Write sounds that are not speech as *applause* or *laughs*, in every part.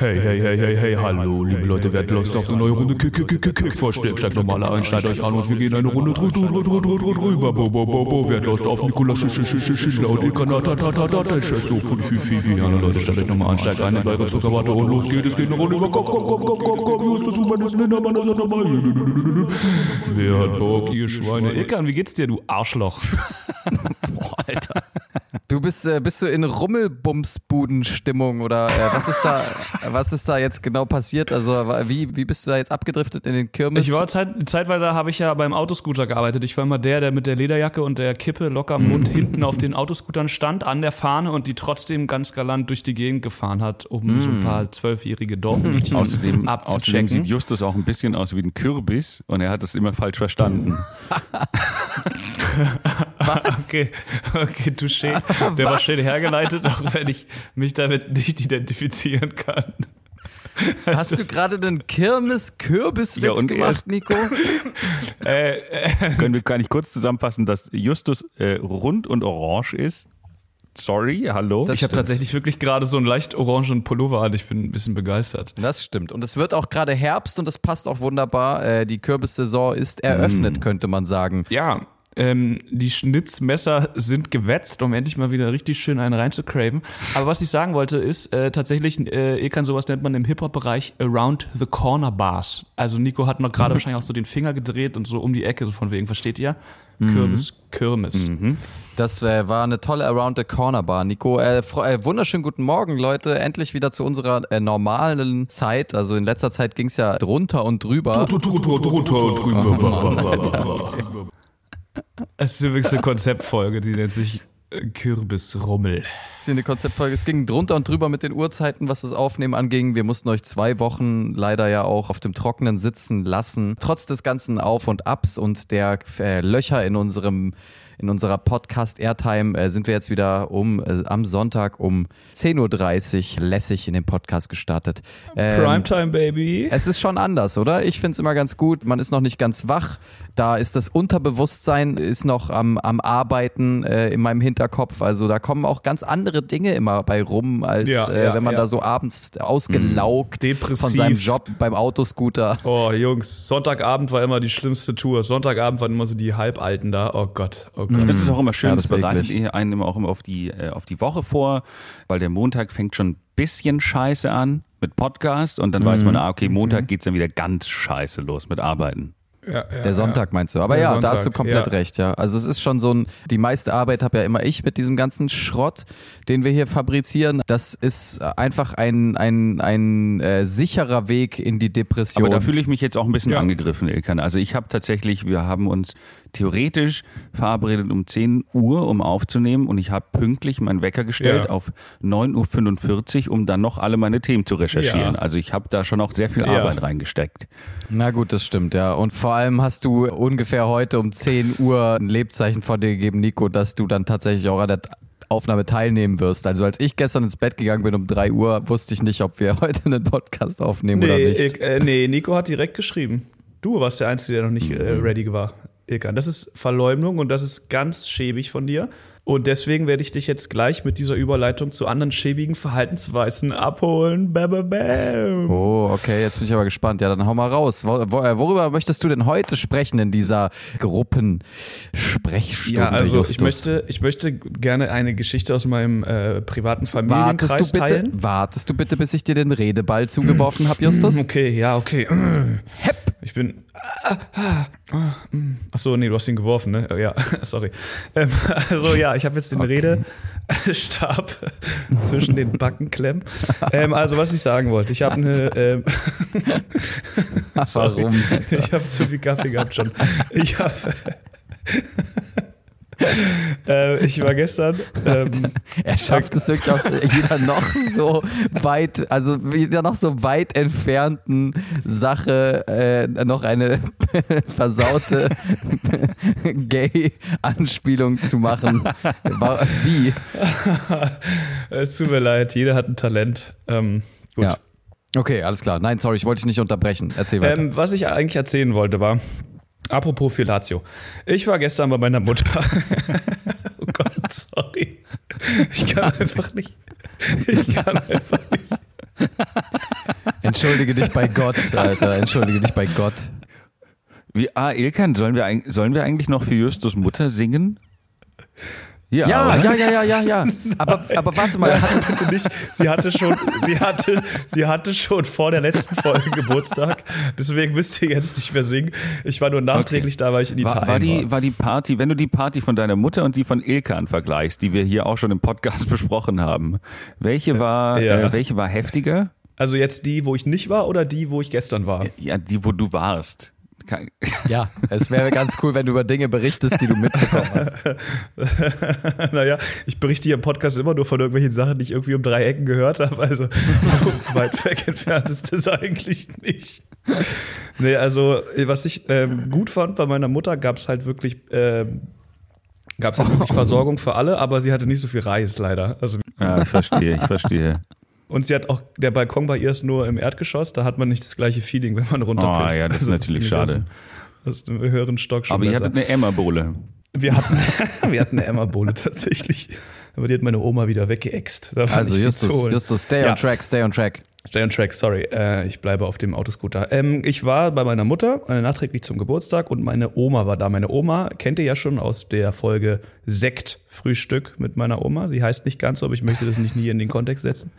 Hey, hey, hey, hey, hey, hallo, liebe Leute, wer hat Lust auf eine neue Runde Kick, Kick, Kick, Kick, Kick, versteckt, steigt normaler ein, schneidet euch an und wir gehen eine Runde drü, drü, drü, drü, drü, drü, drüber, bo, bo, bo, bo, wer hat Lust auf Sch, Schindler und Ilka, ta, ta, ta, ta, ta, so, fü, fü, fü, fü, ja, Leute, steigt euch nochmal an, steigt ein in eure Zuckerwatte und los geht, es geht eine Runde über, komm, komm, komm, komm, komm, komm, Justus, Human ist Lindermann, ist dabei, wer hat Bock, ihr Schweine, Ilkan, wie geht's dir, du Arschloch? Boah, Alter. Du bist, äh, bist du in Rummelbumsbuden-Stimmung oder äh, was ist da, *laughs* was ist da jetzt genau passiert? Also wie, wie bist du da jetzt abgedriftet in den Kirmes? Ich war zeit, zeitweise habe ich ja beim Autoscooter gearbeitet. Ich war immer der, der mit der Lederjacke und der Kippe locker am Mund *laughs* hinten auf den Autoscootern stand, an der Fahne und die trotzdem ganz galant durch die Gegend gefahren hat, um mm. so ein paar zwölfjährige Dorfmädchen *laughs* außerdem, außerdem sieht Justus auch ein bisschen aus wie ein Kürbis und er hat das immer falsch verstanden. *laughs* was? Okay, okay, touché. Der Was? war schön hergeleitet, auch wenn ich mich damit nicht identifizieren kann. Hast du gerade den Kirmes-Kürbiswitz ja, gemacht, Nico? *laughs* äh, äh. Können wir gar nicht kurz zusammenfassen, dass Justus äh, rund und orange ist? Sorry, hallo. Das ich habe tatsächlich wirklich gerade so einen leicht orangen Pullover an. Ich bin ein bisschen begeistert. Das stimmt. Und es wird auch gerade Herbst und das passt auch wunderbar. Äh, die Kürbissaison ist eröffnet, mm. könnte man sagen. Ja, ähm, die Schnitzmesser sind gewetzt, um endlich mal wieder richtig schön einen reinzucraven. Aber was ich sagen wollte, ist äh, tatsächlich, äh, Ilkan, sowas nennt man im Hip-Hop-Bereich Around the Corner Bars. Also Nico hat noch gerade *laughs* wahrscheinlich auch so den Finger gedreht und so um die Ecke, so von wegen, versteht ihr? Mhm. Kürbis, Kirmes. Mhm. Das wär, war eine tolle Around the Corner Bar, Nico. Äh, äh, wunderschönen guten Morgen, Leute. Endlich wieder zu unserer äh, normalen Zeit. Also in letzter Zeit ging es ja drunter und drüber. Drunter und drüber. *laughs* Es ist übrigens eine Konzeptfolge, die nennt sich äh, Kürbisrummel. Das ist eine Konzeptfolge. Es ging drunter und drüber mit den Uhrzeiten, was das Aufnehmen anging. Wir mussten euch zwei Wochen leider ja auch auf dem Trockenen sitzen lassen. Trotz des ganzen Auf und Abs und der äh, Löcher in unserem in unserer Podcast Airtime äh, sind wir jetzt wieder um äh, am Sonntag um 10.30 Uhr lässig in den Podcast gestartet. Ähm, Primetime, Baby. Es ist schon anders, oder? Ich finde es immer ganz gut. Man ist noch nicht ganz wach. Da ist das Unterbewusstsein ist noch am, am Arbeiten äh, in meinem Hinterkopf. Also da kommen auch ganz andere Dinge immer bei rum, als ja, äh, ja, wenn man ja. da so abends ausgelaugt Depressiv. von seinem Job beim Autoscooter. Oh, Jungs, Sonntagabend war immer die schlimmste Tour. Sonntagabend waren immer so die Halbalten da. Oh Gott, oh Gott. Ich finde es auch immer schön, ja, das, das bereitet einen immer auch immer auf die, äh, auf die Woche vor, weil der Montag fängt schon ein bisschen scheiße an mit Podcast und dann mhm. weiß man, ah, okay, Montag mhm. geht es dann wieder ganz scheiße los mit Arbeiten. Ja, ja, der Sonntag meinst du. Aber der ja, Sonntag, da hast du komplett ja. recht, ja. Also es ist schon so ein, die meiste Arbeit habe ja immer ich mit diesem ganzen Schrott, den wir hier fabrizieren. Das ist einfach ein, ein, ein äh, sicherer Weg in die Depression. Aber da fühle ich mich jetzt auch ein bisschen angegriffen, Ilkan. Also ich habe tatsächlich, wir haben uns theoretisch verabredet um 10 Uhr, um aufzunehmen und ich habe pünktlich meinen Wecker gestellt ja. auf 9.45 Uhr, um dann noch alle meine Themen zu recherchieren. Ja. Also ich habe da schon auch sehr viel Arbeit ja. reingesteckt. Na gut, das stimmt, ja. Und vor allem hast du ungefähr heute um 10 Uhr ein Lebzeichen vor dir gegeben, Nico, dass du dann tatsächlich auch an der Aufnahme teilnehmen wirst. Also als ich gestern ins Bett gegangen bin um 3 Uhr, wusste ich nicht, ob wir *laughs* heute einen Podcast aufnehmen nee, oder nicht. Ich, äh, nee, Nico hat direkt geschrieben. Du warst der Einzige, der noch nicht äh, mhm. ready war. Ilkan. Das ist Verleumdung und das ist ganz schäbig von dir. Und deswegen werde ich dich jetzt gleich mit dieser Überleitung zu anderen schäbigen Verhaltensweisen abholen. Bam, bam, bam. Oh, okay, jetzt bin ich aber gespannt. Ja, dann hau mal raus. Äh, worüber möchtest du denn heute sprechen in dieser Gruppensprechstunde? Ja, also Justus? ich möchte, ich möchte gerne eine Geschichte aus meinem äh, privaten Familienkreis wartest du bitte, teilen. Wartest du bitte, bis ich dir den Redeball zugeworfen habe, Justus? *laughs* Okay, ja, okay. *clears throat* Hepp. Ich bin. Ach so, nee, du hast ihn geworfen, ne? Ja, *laughs* sorry. Ähm, also ja, ich habe jetzt den okay. Redestab *laughs* zwischen den Backen klemmen. Ähm, also was ich sagen wollte, ich habe eine. Ähm, *laughs* Warum? Ich habe zu viel Kaffee gehabt schon. Ich habe. Äh, ich war gestern. Ähm, er schafft es wirklich aus jeder noch so weit, also wieder noch so weit entfernten Sache äh, noch eine *laughs* versaute *laughs* Gay-Anspielung zu machen. Wie? es tut mir leid, jeder hat ein Talent. Ähm, gut. Ja. Okay, alles klar. Nein, sorry, ich wollte dich nicht unterbrechen. Erzähl weiter. Ähm, was ich eigentlich erzählen wollte war, Apropos Filatio. Ich war gestern bei meiner Mutter. *laughs* oh Gott, sorry. Ich kann einfach nicht. Ich kann einfach nicht. Entschuldige dich bei Gott, Alter. Entschuldige dich bei Gott. Wie, ah, Ilkan, sollen wir, sollen wir eigentlich noch für Justus Mutter singen? Ja, ja, ja, ja, ja, ja. *laughs* Aber, aber warte mal, hat es, Sie hatte, nicht, sie hatte schon, sie hatte, sie hatte schon vor der letzten Folge *laughs* Geburtstag. Deswegen müsst ihr jetzt nicht mehr singen. Ich war nur nachträglich da, weil ich in Italien War, war. war, die, war die Party, wenn du die Party von deiner Mutter und die von Ilkan vergleichst, die wir hier auch schon im Podcast *laughs* besprochen haben, welche war, Ja. äh, welche war heftiger? also jetzt die, wo ich nicht war oder die, wo ich gestern war? Ja, die, wo du warst. Ja, es wäre ganz cool, wenn du über Dinge berichtest, die du mitbekommen hast. *laughs* naja, ich berichte hier im Podcast immer nur von irgendwelchen Sachen, die ich irgendwie um drei Ecken gehört habe. Also *laughs* weit weg entfernt ist das eigentlich nicht. Nee, also was ich ähm, gut fand bei meiner Mutter, gab es halt wirklich, ähm, gab es halt wirklich *laughs* Versorgung für alle, aber sie hatte nicht so viel Reis leider. Also Ja, ich verstehe, ich verstehe. Und sie hat auch, der Balkon bei ihr ist nur im Erdgeschoss, da hat man nicht das gleiche Feeling, wenn man runterpisst. Oh ja, das ist natürlich ich schade. dem- Aus dem höheren Stock schon Aber ihr besser. hattet eine Emma-Bohle. wir, hatten, *laughs* wir hatten eine Emma-Bohle tatsächlich. Aber die hat meine Oma wieder weggeext. Also Justus. Justus, stay Ja. on track, stay on track. Stay on track, sorry. Äh, ich bleibe auf dem Autoscooter. Ähm, ich war bei meiner Mutter äh, nachträglich zum Geburtstag und meine Oma war da. Meine Oma kennt ihr ja schon aus der Folge Sekt Frühstück mit meiner Oma. Sie heißt nicht ganz so, aber ich möchte das nicht nie in den Kontext setzen.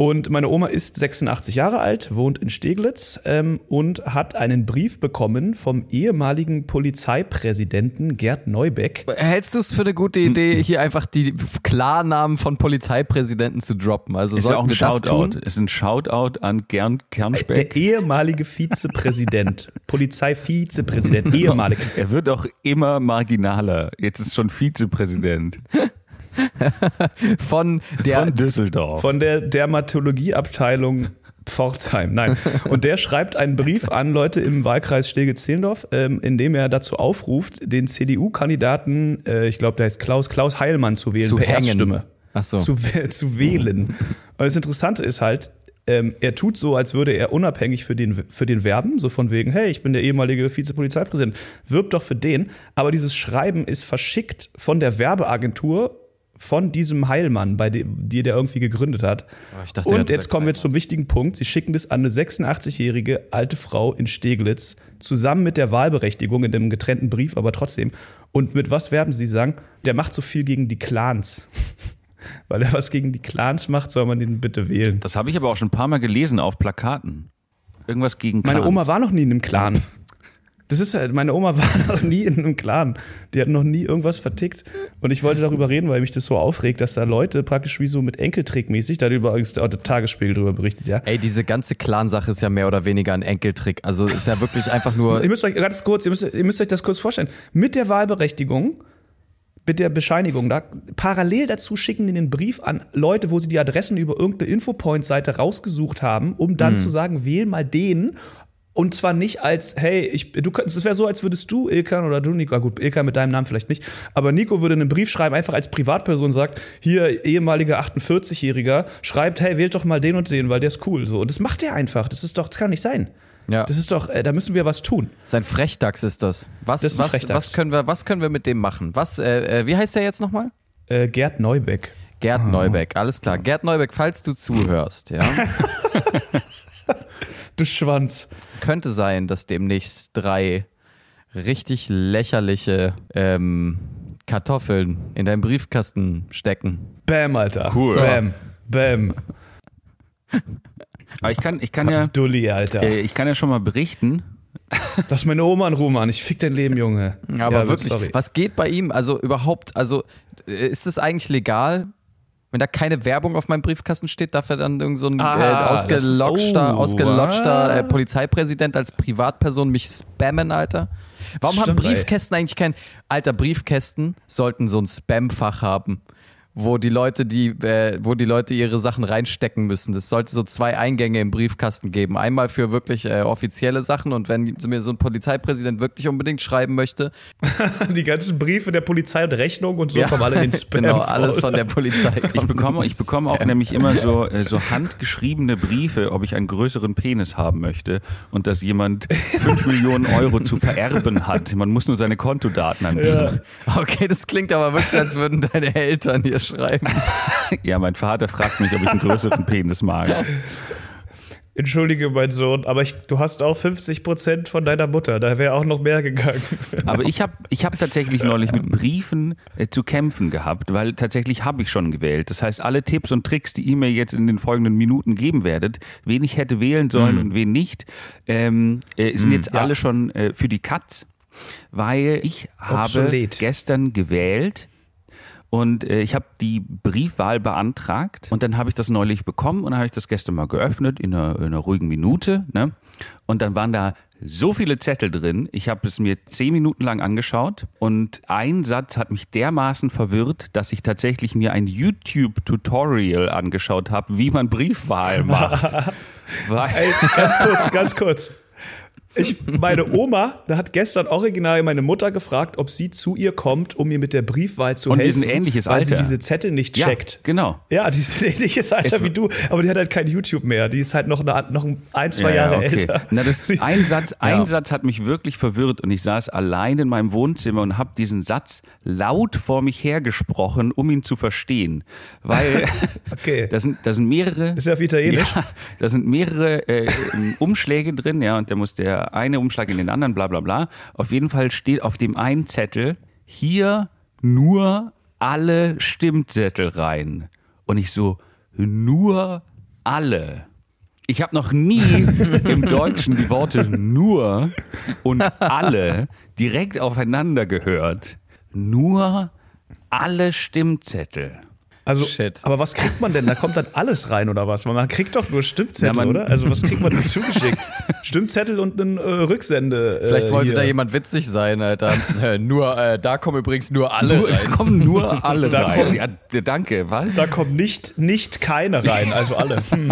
Und meine Oma ist 86 Jahre alt, wohnt in Steglitz ähm, und hat einen Brief bekommen vom ehemaligen Polizeipräsidenten Gerd Neubeck. Hältst du es für eine gute Idee, hier einfach die Klarnamen von Polizeipräsidenten zu droppen? Also Ist ja auch ein Shoutout. tun? Ist ein Shoutout an Gern Der Kernspeck. ehemalige Vizepräsident, *laughs* Polizeivizepräsident, ehemalig. Er wird auch immer marginaler. Jetzt ist schon Vizepräsident *laughs* *laughs* Von der von Düsseldorf. von der Dermatologieabteilung Pforzheim. Nein. Und der schreibt einen Brief an Leute im Wahlkreis Steglitz-Zehlendorf, ähm, in dem er dazu aufruft, den CDU-Kandidaten, äh, ich glaube, der heißt Klaus, Klaus Heilmann zu wählen, Zu per hängen. Erststimme. Ach so. Zu, zu wählen. Und das Interessante ist halt, ähm, er tut so, als würde er unabhängig für den, für den werben, so von wegen, hey, ich bin der ehemalige Vizepolizeipräsident, wirb doch für den. Aber dieses Schreiben ist verschickt von der Werbeagentur von diesem Heilmann, bei dem, die der irgendwie gegründet hat. Oh, dachte, Und jetzt kommen wir zum wichtigen Punkt. Sie schicken das an eine 86-jährige alte Frau in Steglitz, zusammen mit der Wahlberechtigung in einem getrennten Brief, aber trotzdem. Und mit was werben sie? Sagen, der macht so viel gegen die Clans. *laughs* Weil er was gegen die Clans macht, soll man den bitte wählen. Das habe ich aber auch schon ein paar Mal gelesen auf Plakaten. Irgendwas gegen Meine Clans. Oma war noch nie in einem Clan. *laughs* Das ist halt, meine Oma *laughs* war noch nie in einem Clan. Die hat noch nie irgendwas vertickt. Und ich wollte darüber reden, weil mich das so aufregt, dass da Leute praktisch wie so mit Enkeltrick-mäßig, da hat übrigens der Tagesspiegel drüber berichtet, ja. Ey, diese ganze Clan-Sache ist ja mehr oder weniger ein Enkeltrick. Also ist ja wirklich einfach nur. Ihr müsst euch ganz kurz, ihr müsst, ihr müsst euch das kurz vorstellen. Mit der Wahlberechtigung, mit der Bescheinigung, da, parallel dazu schicken die den Brief an Leute, wo sie die Adressen über irgendeine Infopoint-Seite rausgesucht haben, um dann zu sagen, wähl mal den. Und zwar nicht als, hey, ich, du könntest, es wäre so, als würdest du, Ilkan oder du, Nico, ah, gut, Ilkan mit deinem Namen vielleicht nicht, aber Nico würde einen Brief schreiben, einfach als Privatperson sagt, hier, ehemaliger 48-Jähriger, schreibt, hey, wählt doch mal den und den, weil der ist cool, so. Und das macht er einfach. Das ist doch, das kann nicht sein. Ja. Das ist doch, äh, da müssen wir was tun. Sein Frechdachs ist das. Was, Das ist was, was, können wir, was können wir mit dem machen? Was, äh, äh, wie heißt der jetzt nochmal? Äh, Gerd Neubeck. Gerd Neubeck, alles klar. Gerd Neubeck, falls du zuhörst, ja, *laughs* Du Schwanz. könnte sein, dass demnächst drei richtig lächerliche ähm, Kartoffeln in deinem Briefkasten stecken. Bam, Alter. Cool. Bam. Bam. *laughs* Aber ich kann, ich kann ja, Dulli, Alter. äh, ich kann ja schon mal berichten. Lass meine Oma in Ruhe, Mann. Ich fick dein Leben, Junge. Aber Ja, wirklich, sorry. was geht bei ihm? Also überhaupt, also äh, ist es eigentlich legal? Wenn da keine Werbung auf meinem Briefkasten steht, darf er dann irgend so ein Ah, äh, ausgelotschter, oh, ausgelotschter äh. Polizeipräsident als Privatperson mich spammen, Alter? Warum haben Stimmt, ey. Briefkästen eigentlich kein. Alter, Briefkästen sollten so ein Spam-Fach haben, wo die Leute, die, äh, wo die Leute ihre Sachen reinstecken müssen. Das sollte so zwei Eingänge im Briefkasten geben. Einmal für wirklich äh, offizielle Sachen und wenn mir so ein Polizeipräsident wirklich unbedingt schreiben möchte, *laughs* Die ganzen Briefe der Polizei und Rechnung und so Ja. kommen alle in den *laughs* Spam. genau, alles von der Polizei. Ich bekomme, ich bekomme auch nämlich immer so, *laughs* äh, so handgeschriebene Briefe, ob ich einen größeren Penis haben möchte und dass jemand 5 Millionen Euro zu vererben hat. Man muss nur seine Kontodaten angeben. Okay, das klingt aber wirklich, als würden deine Eltern hier schreiben. *laughs* Ja. mein Vater fragt mich, ob ich einen größeren Penis mag. Entschuldige, mein Sohn, aber ich, du hast auch 50 Prozent von deiner Mutter. Da wäre auch noch mehr gegangen. Aber ich habe ich hab tatsächlich neulich mit Briefen äh, zu kämpfen gehabt, weil tatsächlich habe ich schon gewählt. Das heißt, alle Tipps und Tricks, die ihr mir jetzt in den folgenden Minuten geben werdet, wen ich hätte wählen sollen Mhm. und wen nicht, ähm, äh, sind jetzt alle schon äh, für die Katz, weil ich habe Obsolet. gestern gewählt und äh, ich habe die Briefwahl beantragt und dann habe ich das neulich bekommen und dann habe ich das gestern mal geöffnet in einer, in einer ruhigen Minute. Ne? Und dann waren da so viele Zettel drin. Ich habe es mir zehn Minuten lang angeschaut und ein Satz hat mich dermaßen verwirrt, dass ich tatsächlich mir ein YouTube-Tutorial angeschaut habe, wie man Briefwahl *laughs* macht. Weil, ganz kurz, ganz kurz. Ich, meine Oma, da hat gestern original meine Mutter gefragt, ob sie zu ihr kommt, um ihr mit der Briefwahl zu Und helfen. sind ähnliches weil sie Alter. diese Zettel nicht ja, checkt. genau. Ja, die *laughs* ist ähnliches Alter Es- wie du, aber die hat halt kein YouTube mehr. Die ist halt noch, eine, noch ein, zwei Jahre älter. Na, das, *laughs* ein, Satz, ein Ja. Satz hat mich wirklich verwirrt und ich saß allein in meinem Wohnzimmer und habe diesen Satz laut vor mich hergesprochen, um ihn zu verstehen. Weil *laughs* Okay. da, sind, da sind mehrere. Ist ja auf Italienisch. Ja, da sind mehrere äh, Umschläge drin, ja, und da muss der eine Umschlag in den anderen, bla bla bla. Auf jeden Fall steht auf dem einen Zettel hier nur alle Stimmzettel rein. Und ich so, nur alle. Ich habe noch nie *laughs* im Deutschen die Worte nur und alle direkt aufeinander gehört. Nur alle Stimmzettel. Also, Shit. aber was kriegt man denn? Da kommt dann alles rein oder was? Weil man kriegt doch nur Stimmzettel, Ja, oder? Also was kriegt man denn *laughs* zugeschickt? Stimmzettel und einen äh, Rücksende. Äh, Vielleicht wollte hier. da jemand witzig sein, Alter. *laughs* Äh, nur, äh, da kommen übrigens nur alle Nur, da rein. kommen nur *laughs* alle Da rein. kommen- ja, danke, was? Da kommt nicht, nicht keine rein, also alle. Hm.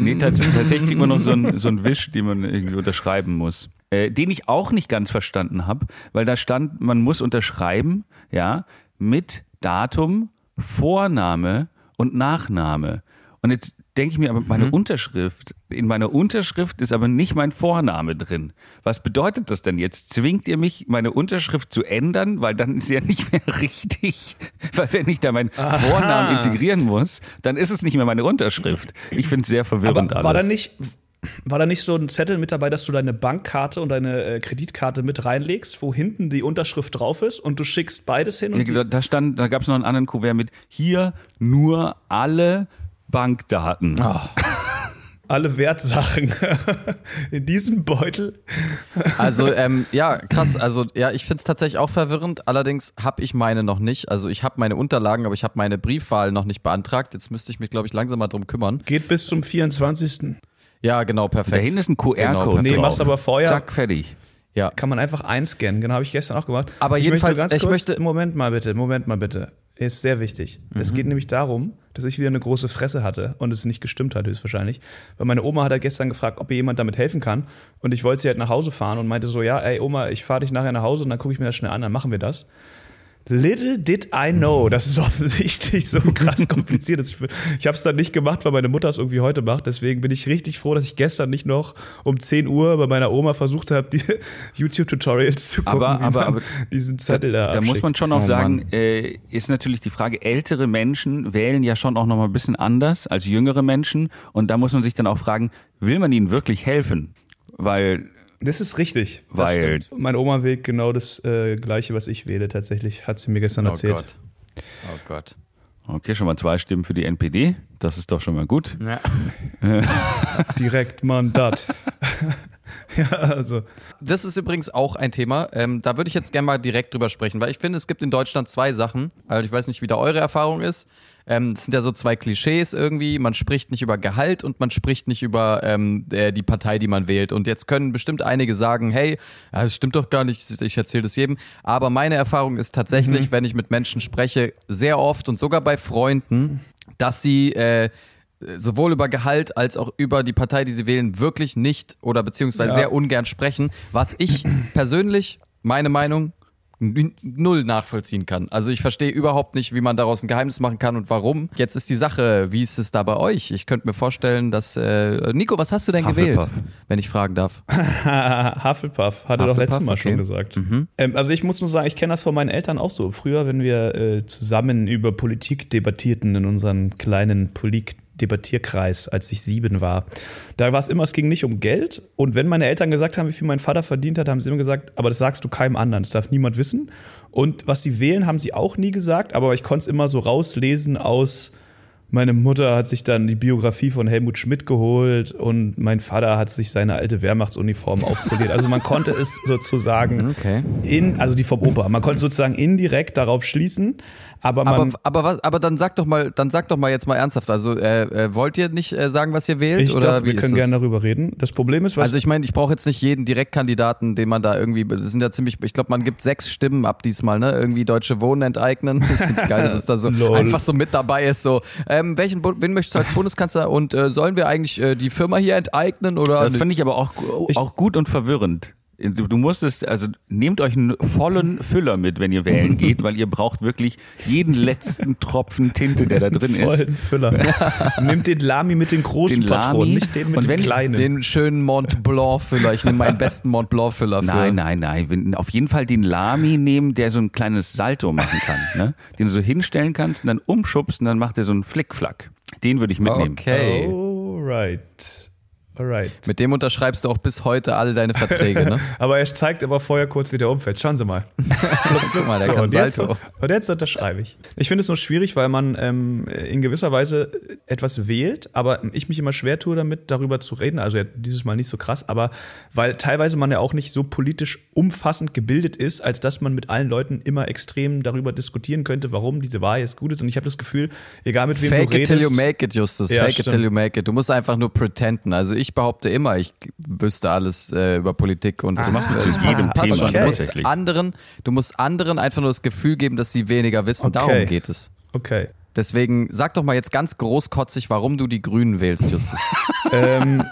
Nee, tats tatsächlich kriegt man noch so einen so einen Wisch, den man irgendwie unterschreiben muss. Äh, den ich auch nicht ganz verstanden habe, weil da stand, man muss unterschreiben, ja, mit Datum, Vorname und Nachname. Und jetzt denke ich mir, aber meine Unterschrift, in meiner Unterschrift ist aber nicht mein Vorname drin. Was bedeutet das denn jetzt? Zwingt ihr mich, meine Unterschrift zu ändern? Weil dann ist sie ja nicht mehr *laughs* richtig. Weil wenn ich da meinen Vornamen integrieren muss, dann ist es nicht mehr meine Unterschrift. Ich finde es sehr verwirrend Aber war da alles. nicht. War da nicht so ein Zettel mit dabei, dass du deine Bankkarte und deine äh, Kreditkarte mit reinlegst, wo hinten die Unterschrift drauf ist und du schickst beides hin? Und Ja, da, da stand, da gab es noch einen anderen Kuvert mit hier nur alle Bankdaten. *laughs* alle Wertsachen *laughs* in diesem Beutel. *laughs* Also, ähm, ja, krass. Also, ja, ich find's tatsächlich auch verwirrend. Allerdings habe ich meine noch nicht. Also, ich habe meine Unterlagen, aber ich habe meine Briefwahl noch nicht beantragt. Jetzt müsste ich mich, glaube ich, langsam mal drum kümmern. Geht bis zum 24. Ja, genau, perfekt. Da hinten ist ein QR-Code. Genau, Nee, machst aber vorher. Zack, fertig. Ja. Kann man einfach einscannen. Genau, habe ich gestern auch gemacht. Aber ich jedenfalls, möchte ganz ich kurz, möchte- Moment mal bitte, Moment mal bitte. Ist sehr wichtig. Es geht nämlich darum, dass ich wieder eine große Fresse hatte und es nicht gestimmt hat, höchstwahrscheinlich. Weil meine Oma hat ja gestern gefragt, ob ihr jemand damit helfen kann. Und ich wollte sie halt nach Hause fahren und meinte so, ja, ey Oma, ich fahre dich nachher nach Hause und dann gucke ich mir das schnell an, dann machen wir das. Little did I know, dass es offensichtlich so krass kompliziert ist. Ich habe es dann nicht gemacht, weil meine Mutter es irgendwie heute macht. Deswegen bin ich richtig froh, dass ich gestern nicht noch um 10 Uhr bei meiner Oma versucht habe, die *laughs* YouTube-Tutorials zu gucken, Aber- aber- aber diesen Zettel da, Da muss abschickt. man schon auch Oh, sagen, äh, ist natürlich die Frage, ältere Menschen wählen ja schon auch noch mal ein bisschen anders als jüngere Menschen. Und da muss man sich dann auch fragen, will man ihnen wirklich helfen? Weil, Das ist richtig. weil Meine Oma wählt genau das äh, Gleiche, was ich wähle, tatsächlich. Hat sie mir gestern Oh erzählt. Gott. Oh Gott. Okay, schon mal zwei Stimmen für die NPD. Das ist doch schon mal gut. Ja. *laughs* Direkt Mandat. *laughs* ja, also. Das ist übrigens auch ein Thema. Ähm, da würde ich jetzt gerne mal direkt drüber sprechen, weil ich finde, es gibt in Deutschland zwei Sachen. Also ich weiß nicht, wie da eure Erfahrung ist. Ähm, das sind ja so zwei Klischees irgendwie. Man spricht nicht über Gehalt und man spricht nicht über ähm, die Partei, die man wählt. Und jetzt können bestimmt einige sagen, hey, das stimmt doch gar nicht, ich erzähle das jedem. Aber meine Erfahrung ist tatsächlich, wenn ich mit Menschen spreche, sehr oft und sogar bei Freunden, dass sie äh, sowohl über Gehalt als auch über die Partei, die sie wählen, wirklich nicht oder beziehungsweise Ja. sehr ungern sprechen, was ich persönlich, meine Meinung, null nachvollziehen kann. Also ich verstehe überhaupt nicht, wie man daraus ein Geheimnis machen kann und warum. Jetzt ist die Sache, wie ist es da bei euch? Ich könnte mir vorstellen, dass äh, Nico, was hast du denn gewählt, Hufflepuff. wenn ich fragen darf? *laughs* Hufflepuff, hat er doch letztes Mal okay. schon gesagt. Ähm, also ich muss nur sagen, ich kenne das von meinen Eltern auch so. Früher, wenn wir äh, zusammen über Politik debattierten in unseren kleinen Polit Debattierkreis, als ich sieben war. Da war es immer, es ging nicht um Geld. Und wenn meine Eltern gesagt haben, wie viel mein Vater verdient hat, haben sie immer gesagt, aber das sagst du keinem anderen, das darf niemand wissen. Und was sie wählen, haben sie auch nie gesagt, aber ich konnte es immer so rauslesen aus meine Mutter hat sich dann die Biografie von Helmut Schmidt geholt und mein Vater hat sich seine alte Wehrmachtsuniform aufpoliert. Also man konnte es *laughs* sozusagen Okay. in, also die vom Opa, man konnte sozusagen indirekt darauf schließen, aber man. Aber, aber, was, aber dann sag doch mal, dann sag doch mal jetzt mal ernsthaft. Also äh, äh, wollt ihr nicht äh, sagen, was ihr wählt? ich oder doch, wir können gerne darüber reden. Das Problem ist, was. Also ich meine, ich brauche jetzt nicht jeden Direktkandidaten, den man da irgendwie, das sind ja ziemlich, ich glaube, man gibt sechs Stimmen ab diesmal, ne? Irgendwie Deutsche Wohnen enteignen. Das *laughs* finde ich geil, dass es da so *laughs* einfach so mit dabei ist. So, ähm, welchen, wen möchtest du als Bundeskanzler und äh, sollen wir eigentlich äh, die Firma hier enteignen oder? Das finde ich aber auch, auch gut und verwirrend. Du, du musstest, also nehmt euch einen vollen *laughs* Füller mit, wenn ihr wählen geht, weil ihr braucht wirklich jeden letzten Tropfen Tinte, der da drin ist. vollen Füller. *laughs* Nimmt den Lami mit den großen Den. Patronen, nicht den mit Und den wenn- kleinen. den schönen Mont Blanc Füller. Ich nehme meinen besten Mont Blanc Füller für. Nein, nein, nein. Auf jeden Fall den Lami nehmen, der so ein kleines Salto machen kann. Ne? Den du so hinstellen kannst und dann umschubst und dann macht er so einen Flickflack. Den würde ich mitnehmen. Okay. Alright. Alright. Mit dem unterschreibst du auch bis heute alle deine Verträge, ne? *laughs* Aber er zeigt aber vorher kurz, wie der umfällt. Schauen Sie mal. *laughs* Guck mal, der So, kann und, jetzt, Salto. und jetzt unterschreibe ich. Ich finde es nur schwierig, weil man ähm, in gewisser Weise etwas wählt, aber ich mich immer schwer tue damit, darüber zu reden. Also ja, dieses Mal nicht so krass, aber weil teilweise man ja auch nicht so politisch umfassend gebildet ist, als dass man mit allen Leuten immer extrem darüber diskutieren könnte, warum diese Wahl jetzt gut ist. Und ich habe das Gefühl, egal mit wem Fake du it till redest. you make it, Justus. Ja, Fake it stimmt. till you make it. Du musst einfach nur pretenden. Also ich behaupte immer, ich wüsste alles äh, über Politik und das machst du zu jedem passt Thema schon. Du musst anderen, du musst anderen einfach nur das Gefühl geben, dass sie weniger wissen. Okay. Darum geht es. Okay. Deswegen sag doch mal jetzt ganz großkotzig, warum du die Grünen wählst, Justus. *laughs* ähm,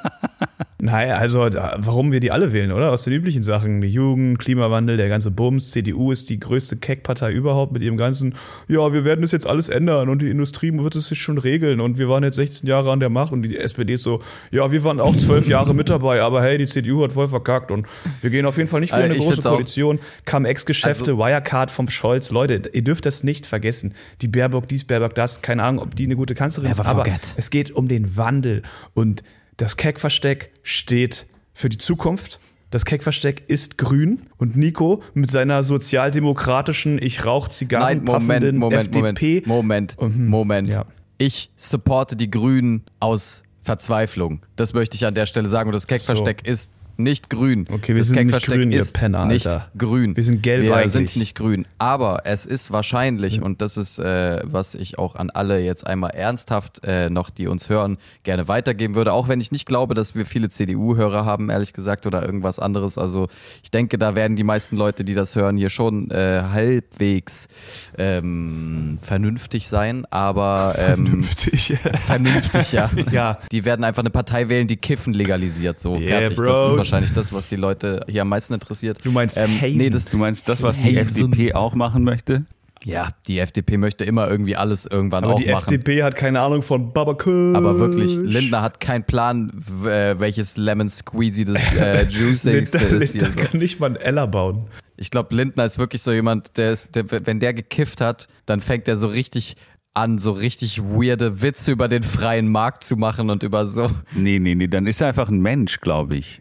naja, also warum wir die alle wählen, oder? Aus den üblichen Sachen. Die Jugend, Klimawandel, der ganze Bums. CDU ist die größte Keckpartei überhaupt mit ihrem ganzen, ja, wir werden das jetzt alles ändern und die Industrie wird es sich schon regeln und wir waren jetzt 16 Jahre an der Macht und die SPD ist so, ja, wir waren auch zwölf Jahre mit dabei, aber hey, die CDU hat voll verkackt und wir gehen auf jeden Fall nicht für Äh, eine ich große Koalition. Cum-Ex-Geschäfte, Also- Wirecard vom Scholz. Leute, ihr dürft das nicht vergessen. Die Baerbock, dies, Baerbock, das. Keine Ahnung, ob die eine gute Kanzlerin ist, aber es geht um den Wandel. Und das Keckversteck steht für die Zukunft. Das Keckversteck ist grün und Nico mit seiner sozialdemokratischen Ich rauch Zigarren Nein, Moment, Moment, FDP. Moment, Moment, Mhm. Moment. Ja. Ich supporte die Grünen aus Verzweiflung. Das möchte ich an der Stelle sagen. Und das Keckversteck ist nicht grün. Okay, wir das sind nicht grün, ist Penner, nicht grün. Wir sind gelb Wir eigentlich. sind nicht grün. Aber es ist wahrscheinlich, und das ist, äh, was ich auch an alle jetzt einmal ernsthaft äh, noch, die uns hören, gerne weitergeben würde. Auch wenn ich nicht glaube, dass wir viele CDU-Hörer haben, ehrlich gesagt, oder irgendwas anderes. Also ich denke, da werden die meisten Leute, die das hören, hier schon äh, halbwegs ähm, vernünftig sein. Aber ähm, Vernünftig. vernünftig, ja. *laughs* Ja. Die werden einfach eine Partei wählen, die Kiffen legalisiert. So, Yeah, fertig. Das bros. ist wahrscheinlich das, was die Leute hier am meisten interessiert. Du meinst ähm, Hazen. Nee, das, Du meinst das, was die Hazen. FDP auch machen möchte? ja, die FDP möchte immer irgendwie alles irgendwann Aber auch die machen. FDP hat keine Ahnung von Baba Kush. aber wirklich, Lindner hat keinen Plan, äh, welches Lemon Squeezy das äh, *laughs* Juicigste Lindner, ist hier. Lindner So. kann nicht mal einen Ella bauen. Ich glaube, Lindner ist wirklich so jemand, der ist, der, wenn der gekifft hat, dann fängt er so richtig an, so richtig weirde Witze über den freien Markt zu machen und über so. Nee, nee, nee, dann ist er einfach ein Mensch, glaube ich.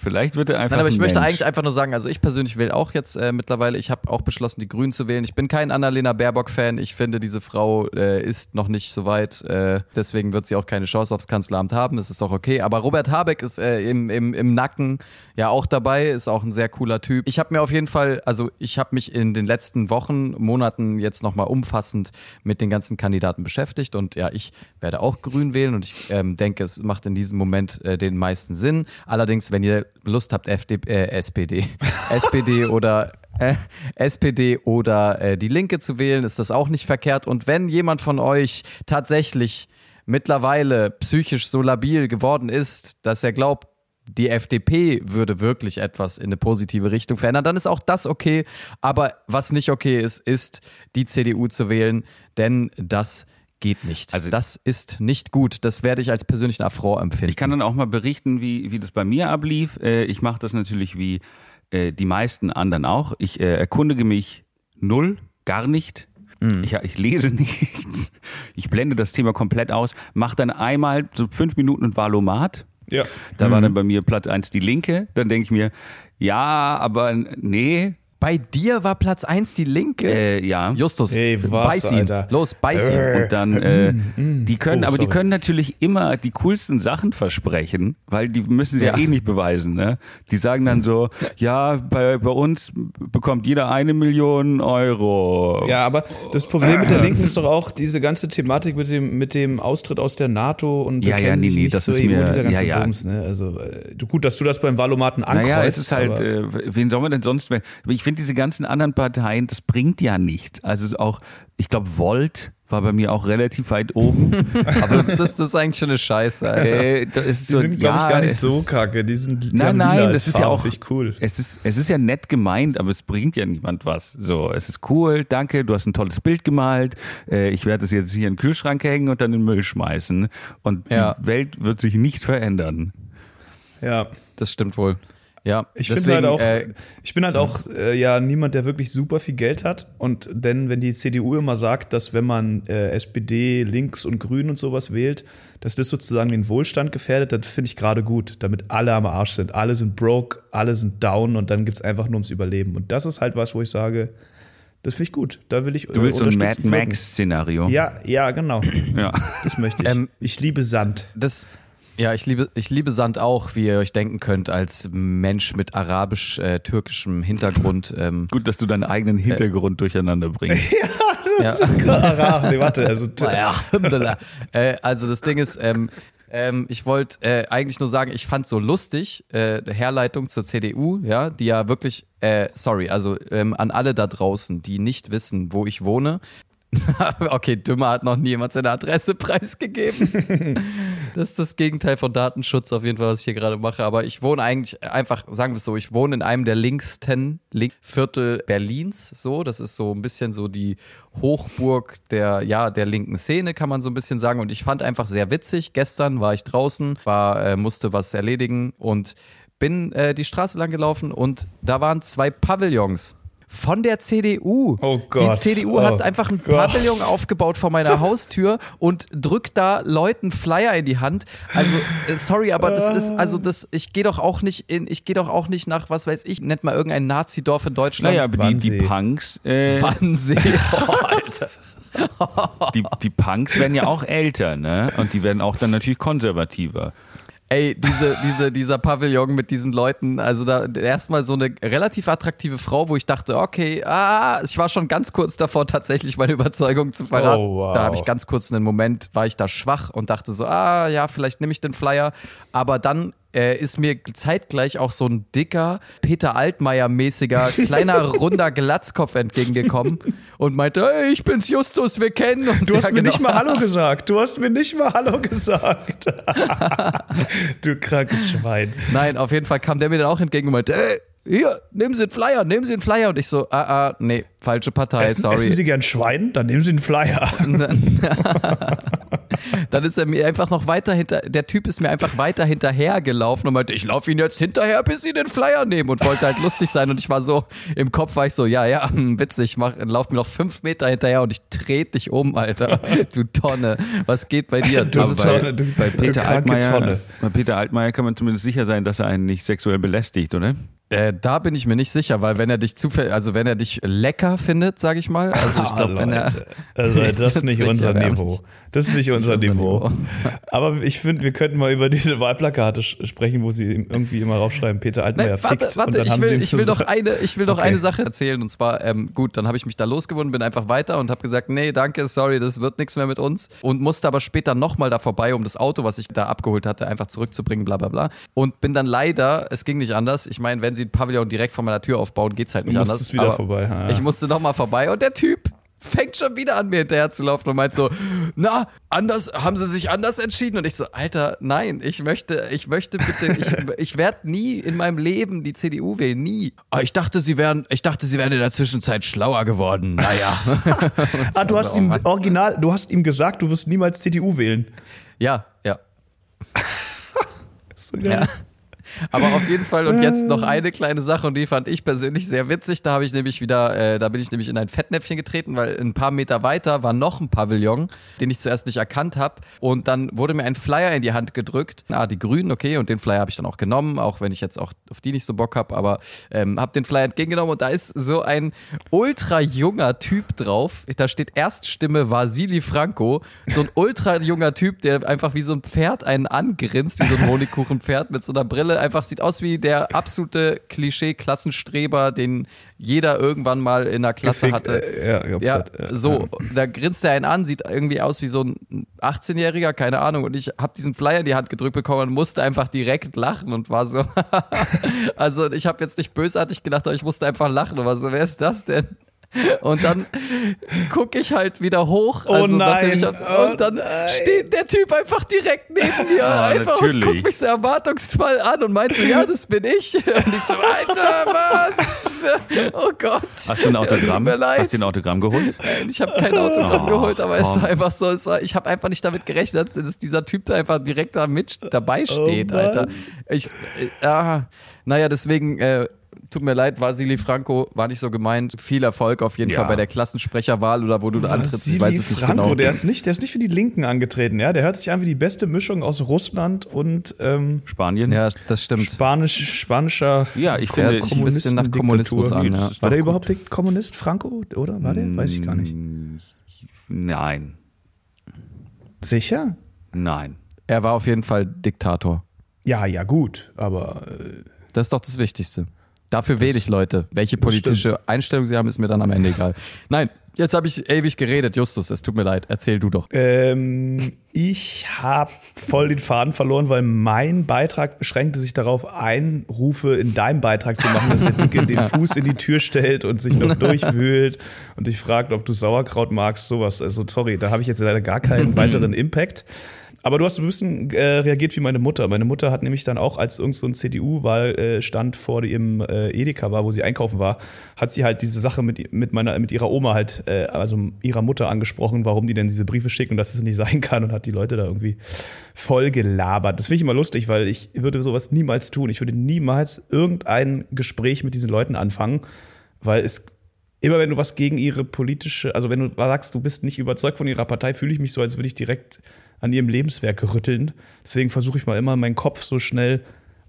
Vielleicht wird er einfach Nein, aber ich ein möchte Mensch. eigentlich einfach nur sagen, also ich persönlich wähle auch jetzt äh, mittlerweile, ich habe auch beschlossen, die Grünen zu wählen. Ich bin kein Annalena Baerbock-Fan. Ich finde, diese Frau äh, ist noch nicht so weit. Äh, deswegen wird sie auch keine Chance aufs Kanzleramt haben. Das ist auch okay. Aber Robert Habeck ist äh, im, im, im Nacken ja auch dabei, ist auch ein sehr cooler Typ. Ich habe mir auf jeden Fall, also ich habe mich in den letzten Wochen, Monaten jetzt nochmal umfassend mit den ganzen Kandidaten beschäftigt und ja, ich werde auch grün wählen und ich ähm, denke, es macht in diesem Moment äh, den meisten Sinn. Allerdings, wenn ihr Lust habt, FD, äh, SPD, SPD *laughs* oder äh, SPD oder äh, die Linke zu wählen, ist das auch nicht verkehrt. Und wenn jemand von euch tatsächlich mittlerweile psychisch so labil geworden ist, dass er glaubt, die FDP würde wirklich etwas in eine positive Richtung verändern, dann ist auch das okay. Aber was nicht okay ist, ist die CDU zu wählen, denn das geht nicht. Also- das ist nicht gut. Das werde ich als persönlichen Affront empfinden. Ich kann dann auch mal berichten, wie, wie das bei mir ablief. Äh, ich mache das natürlich wie äh, die meisten anderen auch. Ich äh, erkundige mich null, gar nicht. Ich, ich lese *laughs* nichts. Ich blende das Thema komplett aus, mache dann einmal so fünf Minuten ein Valomat. Ja. Da war dann bei mir Platz eins die Linke. Dann denke ich mir, ja, aber nee, Bei dir war Platz 1 die Linke. äh, ja. Justus, Ey, was, beiß ihn. Alter. Los, beiß ihn. Äh. Und dann, äh, die können, Oh, aber die können natürlich immer die coolsten Sachen versprechen, weil die müssen sie ja, Ja. eh nicht beweisen. Ne? Die sagen dann so, *laughs* ja, bei, bei uns bekommt jeder eine Million Euro. Ja, aber das Problem mit der Linken ist doch auch diese ganze Thematik mit dem, mit dem Austritt aus der NATO und Ja, ja, nee, nee, nicht das ist EU, mir- dieser ganze ja, ja. Bums, ne? Also äh, gut, dass du das beim Valomaten ankreuzt. Naja, es ist halt, aber- äh, wen soll man denn sonst, wenn- ich finde diese ganzen anderen Parteien, das bringt ja nichts. Also es ist auch, ich glaube, Volt war bei mir auch relativ weit oben. *laughs* Aber das ist, das ist eigentlich schon eine Scheiße, Alter. äh, das ist die so, sind, glaube ich, gar nicht so ist, kacke. Die sind die Nein, nein, das ist ja auch cool. Es ist, es ist ja nett gemeint, aber es bringt ja niemand was. So, es ist cool, danke, du hast ein tolles Bild gemalt. Äh, ich werde es jetzt hier in den Kühlschrank hängen und dann in den Müll schmeißen. Und Ja. die Welt wird sich nicht verändern. Ja. Das stimmt wohl. Ja, Ich finde deswegen, halt auch, äh, ich bin halt auch äh, ja niemand, der wirklich super viel Geld hat. Und denn wenn die CDU immer sagt, dass wenn man äh, SPD, Links und Grün und sowas wählt, dass das sozusagen den Wohlstand gefährdet, das finde ich gerade gut, damit alle am Arsch sind. Alle sind broke, alle sind down und dann geht's einfach nur ums Überleben. Und das ist halt was, wo ich sage, das finde ich gut. Da will ich Du willst so ein Mad. Max-Szenario. Ja, ja, genau. ja. Das möchte ich. Ähm, ich liebe Sand. das, ja, ich liebe, ich liebe Sand auch, wie ihr euch denken könnt, als Mensch mit arabisch-türkischem Hintergrund. *laughs* Ähm, Gut, dass du deinen eigenen Hintergrund durcheinander bringst. *laughs* ja. Ah, nee, warte, also *laughs* Naja, äh, also das Ding ist, ähm, ähm, ich wollte äh, eigentlich nur sagen, ich fand so lustig, äh, Herleitung zur CDU, ja, die ja wirklich, äh, sorry, also ähm, an alle da draußen, die nicht wissen, wo ich wohne. okay, Dümmer hat noch nie jemand seine Adresse preisgegeben. Das ist das Gegenteil von Datenschutz auf jeden Fall, was ich hier gerade mache. Aber ich wohne eigentlich einfach, sagen wir es so, ich wohne in einem der linksten Link Viertel Berlins. So, das ist so ein bisschen so die Hochburg der, ja, der linken Szene, kann man so ein bisschen sagen. Und ich fand einfach sehr witzig. Gestern war ich draußen, war, äh, musste was erledigen und bin äh, die Straße lang gelaufen und da waren zwei Pavillons. Von der CDU. Oh Gott. Die CDU hat Oh einfach ein Gott. Pavillon aufgebaut vor meiner Haustür und drückt da Leuten Flyer in die Hand. Also äh, sorry, aber das ist also das. Ich gehe doch auch nicht in. Ich gehe doch auch nicht nach was weiß ich. Nennt mal irgendein Nazi-Dorf in Deutschland. Naja, aber die, die. Punks, äh, Wannsee. Oh, *laughs* Alter. die, die Punks werden ja auch älter, ne? Und die werden auch dann natürlich konservativer. Ey, diese, diese, dieser Pavillon mit diesen Leuten, also da erstmal so eine relativ attraktive Frau, wo ich dachte, okay, ah, ich war schon ganz kurz davor, tatsächlich meine Überzeugung zu verraten. Oh, wow. Da habe ich ganz kurz einen Moment, war ich da schwach und dachte so, ah, ja, vielleicht nehme ich den Flyer. Aber dann äh, ist mir zeitgleich auch so ein dicker, Peter Altmaier-mäßiger, kleiner, *laughs* runder Glatzkopf entgegengekommen und meinte, hey, ich bin's Justus, wir kennen uns. Du hast Ja, mir genau. nicht mal Hallo gesagt. Du hast mir nicht mal Hallo gesagt. *laughs* du krankes Schwein. Nein, auf jeden Fall kam der mir dann auch entgegen und meinte, ey, hier, nehmen Sie einen Flyer, nehmen Sie einen Flyer. Und ich so, ah, ah, nee, falsche Partei, Essen, essen sorry. Sie gern Schwein? Dann nehmen Sie einen Flyer. *laughs* *laughs* Dann ist er mir einfach noch weiter hinter, der Typ ist mir einfach weiter hinterher gelaufen und meinte, ich laufe Ihnen jetzt hinterher, bis Sie den Flyer nehmen und wollte halt lustig sein. Und ich war so, im Kopf war ich so, ja, ja, hm, witzig, mach, lauf mir noch fünf Meter hinterher und ich trete dich um, Alter. *laughs* Du Tonne. Was geht bei dir? Du bist bei, du, Bei Peter, Altmaier, Tonne. bei Peter Altmaier kann man zumindest sicher sein, dass er einen nicht sexuell belästigt, oder? Äh, da bin ich mir nicht sicher, weil wenn er dich zufällig, also wenn er dich lecker findet, sage ich mal, *laughs* also ich glaube, wenn er. Also, *laughs* das ist nicht unser Niveau. Das ist nicht unser Niveau. *laughs* Aber ich finde, wir könnten mal über diese Wahlplakate sprechen, wo sie irgendwie immer raufschreiben, Peter Altmaier Nein, warte, fickt. warte, und dann ich will, ich will noch eine, ich will noch Okay. eine Sache erzählen und zwar, ähm, gut, dann habe ich mich da losgewunden, bin einfach weiter und habe gesagt, nee, danke, sorry, das wird nichts mehr mit uns und musste aber später nochmal da vorbei, um das Auto, was ich da abgeholt hatte, einfach zurückzubringen, bla bla bla und bin dann leider, es ging nicht anders, ich meine, wenn sie ein Pavillon direkt vor meiner Tür aufbauen, geht's halt nicht Du anders. wieder aber vorbei, ja. Ich musste nochmal vorbei und der Typ fängt schon wieder an, mir hinterher zu laufen und meint so, na, anders, haben sie sich anders entschieden? Und ich so, Alter, nein, ich möchte, ich möchte bitte, ich, *laughs* ich werde nie in meinem Leben die CDU wählen, nie. Aber ich dachte, sie wären, ich dachte, sie wären in der Zwischenzeit schlauer geworden. Naja. *laughs* Ah, du hast Oh ihm Mann. original, du hast ihm gesagt, du wirst niemals CDU wählen. ja, ja. *laughs* So geil. Aber auf jeden Fall und jetzt noch eine kleine Sache und die fand ich persönlich sehr witzig. Da habe ich nämlich wieder, äh, da bin ich nämlich in ein Fettnäpfchen getreten, weil ein paar Meter weiter war noch ein Pavillon, den ich zuerst nicht erkannt habe. Und dann wurde mir ein Flyer in die Hand gedrückt. Ah, die Grünen, okay, und den Flyer habe ich dann auch genommen, auch wenn ich jetzt auch auf die nicht so Bock habe, aber ähm, habe den Flyer entgegengenommen und da ist so ein ultra junger Typ drauf. Da steht Erststimme Vasili Franco, so ein ultra junger Typ, der einfach wie so ein Pferd einen angrinst, wie so ein Honigkuchenpferd mit so einer Brille, einfach sieht aus wie der absolute Klischee-Klassenstreber, den jeder irgendwann mal in der Klasse Gefickt, hatte. äh, ja, Ja, halt, ja. so, da grinst er einen an, sieht irgendwie aus wie so ein 18-Jähriger, keine Ahnung. Und ich habe diesen Flyer in die Hand gedrückt bekommen und musste einfach direkt lachen und war so. *laughs* also ich habe jetzt nicht bösartig gedacht, aber ich musste einfach lachen und war so, wer ist das denn? Und dann gucke ich halt wieder hoch. Oh Also nein, nachdem ich hab, und dann oh nein. steht der Typ einfach direkt neben mir einfach und guckt mich so erwartungsvoll an und meint so, ja, das bin ich. *laughs* Und ich so, Alter, was? Oh Gott. Hast du ein es tut Autogramm? mir leid. Hast du ein Autogramm geholt? Nein, ich habe kein Autogramm Oh, geholt, aber es war einfach so, es war, ich habe einfach nicht damit gerechnet, dass dieser Typ da einfach direkt da mit dabei steht, Oh. Alter. Ich, äh, ah, naja, deswegen, äh, tut mir leid, Vasili Franco war nicht so gemeint. Viel Erfolg auf jeden Ja. Fall bei der Klassensprecherwahl oder wo du da antrittst. Ich Vasili weiß es nicht Franco, genau. der ist nicht, der ist nicht für die Linken angetreten, ja. Der hört sich an wie die beste Mischung aus Russland und ähm, Spanien? ja, das stimmt. Spanisch, spanischer. Ja, ich finde, ein bisschen nach Kommunismus an, ja. War der gut. überhaupt Kommunist, Franco? Oder war der? Weiß ich gar nicht. Nein, Sicher? nein. Er war auf jeden Fall Diktator. Ja, ja, gut, aber äh, Das ist doch das Wichtigste. Dafür wähle ich Leute. Welche politische Einstellung sie haben, ist mir dann am Ende egal. Nein, jetzt habe ich ewig geredet, Justus. Es tut mir leid. Erzähl du doch. ähm, ich habe voll den Faden verloren, weil mein Beitrag beschränkte sich darauf, Einrufe in deinem Beitrag zu machen, dass der Dicke den Fuß in die Tür stellt und sich noch durchwühlt und dich fragt, ob du Sauerkraut magst, sowas. Also sorry, da habe ich jetzt leider gar keinen *laughs* weiteren Impact. Aber du hast ein bisschen äh, reagiert wie meine Mutter. Meine Mutter hat nämlich dann auch, als irgend so ein CDU-Wahlstand vor ihrem äh, Edeka war, wo sie einkaufen war, hat sie halt diese Sache mit, mit, meiner, mit ihrer Oma halt, äh, also ihrer Mutter angesprochen, warum die denn diese Briefe schicken und dass es nicht sein kann und hat die Leute da irgendwie voll gelabert. Das finde ich immer lustig, weil ich würde sowas niemals tun. Ich würde niemals irgendein Gespräch mit diesen Leuten anfangen, weil es immer wenn du was gegen ihre politische, also wenn du sagst, du bist nicht überzeugt von ihrer Partei, fühle ich mich so, als würde ich direkt an ihrem Lebenswerk rütteln. Deswegen versuche ich mal immer, meinen Kopf so schnell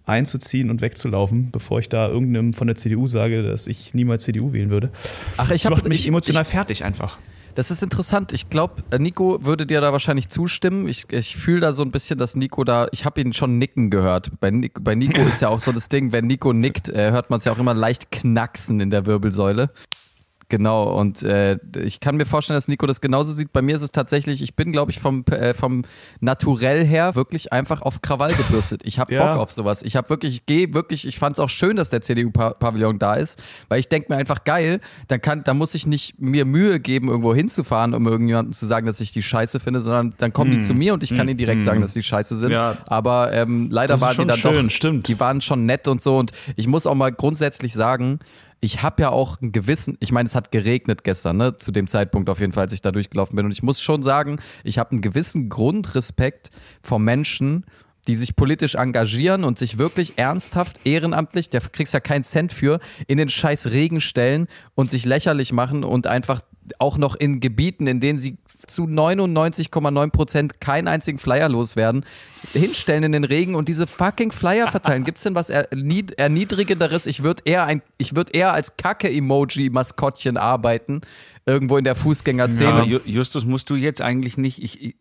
einzuziehen und wegzulaufen, bevor ich da irgendeinem von der CDU sage, dass ich niemals CDU wählen würde. Ach, ich Das macht habe mich ich, emotional ich, fertig einfach. Das ist interessant. Ich glaube, Nico würde dir da wahrscheinlich zustimmen. Ich, ich fühle da so ein bisschen, dass Nico da, ich habe ihn schon nicken gehört. Bei, Nico- bei Nico *laughs* ist ja auch so das Ding, wenn Nico nickt, äh, hört man es ja auch immer leicht knacksen in der Wirbelsäule. Genau, und äh, ich kann mir vorstellen, dass Nico das genauso sieht. Bei mir ist es tatsächlich, ich bin, glaube ich, vom, äh, vom Naturell her wirklich einfach auf Krawall gebürstet. Ich habe *laughs* Ja. Bock auf sowas. Ich habe wirklich, ich gehe wirklich, ich fand es auch schön, dass der CDU-Pavillon da ist, weil ich denke mir einfach geil, dann kann, da muss ich nicht mir Mühe geben, irgendwo hinzufahren, um irgendjemandem zu sagen, dass ich die scheiße finde, sondern dann kommen die zu mir und ich kann ihnen direkt sagen, dass die scheiße sind. Hm. Ja. Aber ähm, leider waren die schon dann schön, doch, stimmt. die waren schon nett und so. Und ich muss auch mal grundsätzlich sagen, ich habe ja auch einen gewissen, ich meine, es hat geregnet gestern, ne, zu dem Zeitpunkt auf jeden Fall, als ich da durchgelaufen bin. Und ich muss schon sagen, ich habe einen gewissen Grundrespekt vor Menschen, die sich politisch engagieren und sich wirklich ernsthaft, ehrenamtlich, der kriegst ja keinen Cent für, in den scheiß Regen stellen und sich lächerlich machen und einfach auch noch in Gebieten, in denen sie zu 99,9 Prozent keinen einzigen Flyer loswerden, hinstellen in den Regen und diese fucking Flyer verteilen. Gibt's denn was ernied erniedrigenderes? Ich würde eher ein, eher als Kacke-Emoji-Maskottchen arbeiten, irgendwo in der Fußgängerzone. Ju- Justus, musst du jetzt eigentlich nicht. Ich,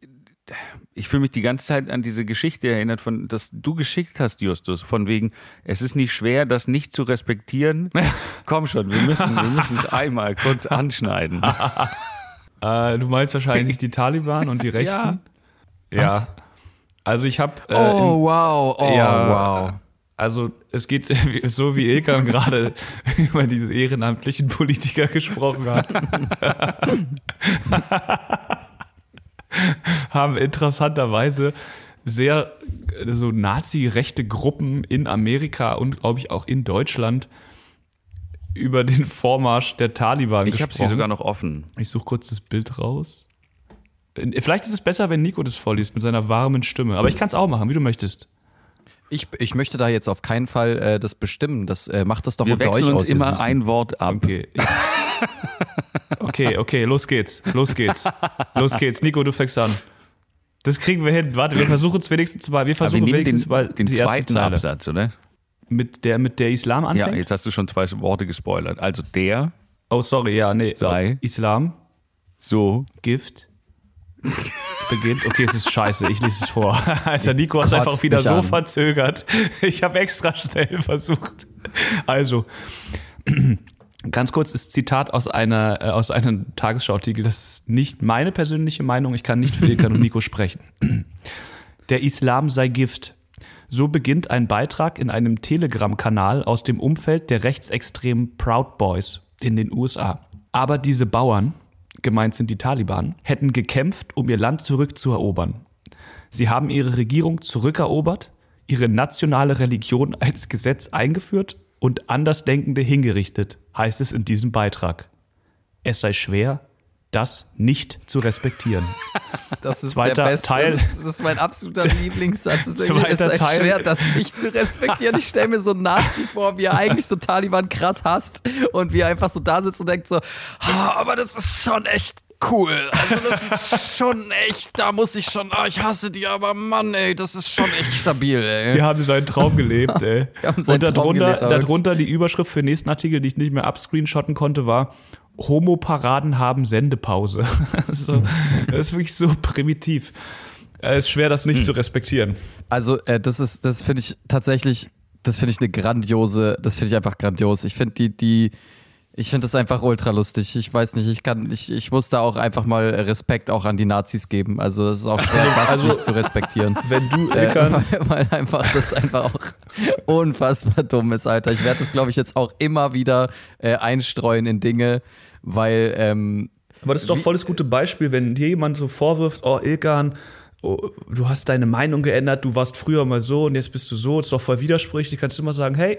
ich, fühle mich die ganze Zeit an diese Geschichte erinnert, von, dass du geschickt hast, Justus, von wegen, es ist nicht schwer, das nicht zu respektieren. *laughs* Komm schon, wir müssen wir müssen es einmal kurz anschneiden. *laughs* Äh, du meinst wahrscheinlich die Taliban und die *laughs* Rechten? Ja. Was? Also ich habe äh, oh, wow. Oh, ja, wow. Also es geht so wie Ilkan gerade über diese ehrenamtlichen Politiker gesprochen hat. *laughs* haben interessanterweise sehr äh, so nazi-rechte Gruppen in Amerika und glaube ich auch in Deutschland über den Vormarsch der Taliban Ich habe gesprochen. sie sogar noch offen. Ich suche kurz das Bild raus. Vielleicht ist es besser, wenn Nico das vorliest mit seiner warmen Stimme. Aber ich kann es auch machen, wie du möchtest. Ich, ich möchte da jetzt auf keinen Fall äh, das bestimmen. Das äh, macht das doch Wir unter euch wechseln uns aus. immer ein Wort ab. Okay. *laughs* *laughs* okay, okay, los geht's. Los geht's. Los geht's. Nico, du fängst an. Das kriegen wir hin. Warte, wir versuchen es wenigstens mal. Wir wir versuchen nehmen wenigstens den, mal den zweiten. Absatz, oder? Mit der, mit der Islam Ja, anfängt? jetzt hast du schon zwei Worte gespoilert. Also der, oh, sorry, ja, nee. Sei. Islam, so, Gift, beginnt. Okay, es ist scheiße, ich lese es vor. *laughs* Also Nico hat einfach wieder so an. verzögert. Ich habe extra schnell versucht. Also, ganz kurz ist Zitat aus einer äh, aus einem Tagesschauartikel. Das ist nicht meine persönliche Meinung. Ich kann nicht für Ilkan und Nico sprechen. *clears throat* Der Islam sei Gift. So beginnt ein Beitrag in einem Telegram-Kanal aus dem Umfeld der rechtsextremen Proud Boys in den USA. Aber diese Bauern, gemeint sind die Taliban, hätten gekämpft, um ihr Land zurückzuerobern. Sie haben ihre Regierung zurückerobert, ihre nationale Religion als Gesetz eingeführt und Andersdenkende hingerichtet, heißt es in diesem Beitrag. Es sei schwer, das nicht zu respektieren. *laughs* Das ist Zweiter der beste. Teil. Das, ist, das ist mein absoluter *laughs* Lieblingssatz. Es ist, ist Teil. schwer, das nicht zu respektieren. Ich stelle mir so einen Nazi vor, wie er eigentlich so Taliban krass hasst und wie er einfach so da sitzt und denkt so, "Ah, aber das ist schon echt cool. Also das ist schon echt, da muss ich schon, ah, ich hasse die, aber Mann, ey, das ist schon echt stabil, ey. Wir haben seinen Traum gelebt, ey. *laughs* haben seinen Und Traum darunter, gelebt, darunter die Überschrift für den nächsten Artikel, die ich nicht mehr abscreenshotten konnte, war Homoparaden haben Sendepause. *laughs* so, das ist wirklich so primitiv. Es ist schwer, das nicht zu respektieren. Also, äh, das ist, das finde ich tatsächlich, das finde ich eine grandiose, das finde ich einfach grandios. Ich finde die, die, ich finde das einfach ultra lustig. Ich weiß nicht, ich kann, ich, ich muss da auch einfach mal Respekt auch an die Nazis geben. Also, es ist auch schwer, das also- nicht zu respektieren. *laughs* Wenn du, Äh, weil, weil einfach das einfach auch unfassbar dumm ist, Alter. Ich werde das, glaube ich, jetzt auch immer wieder äh, einstreuen in Dinge, weil ähm, aber das ist doch voll das gute Beispiel, wenn dir jemand so vorwirft, oh Ilkan, oh, du hast deine Meinung geändert, du warst früher mal so und jetzt bist du so, das ist doch voll widersprüchlich, kannst du immer sagen, hey,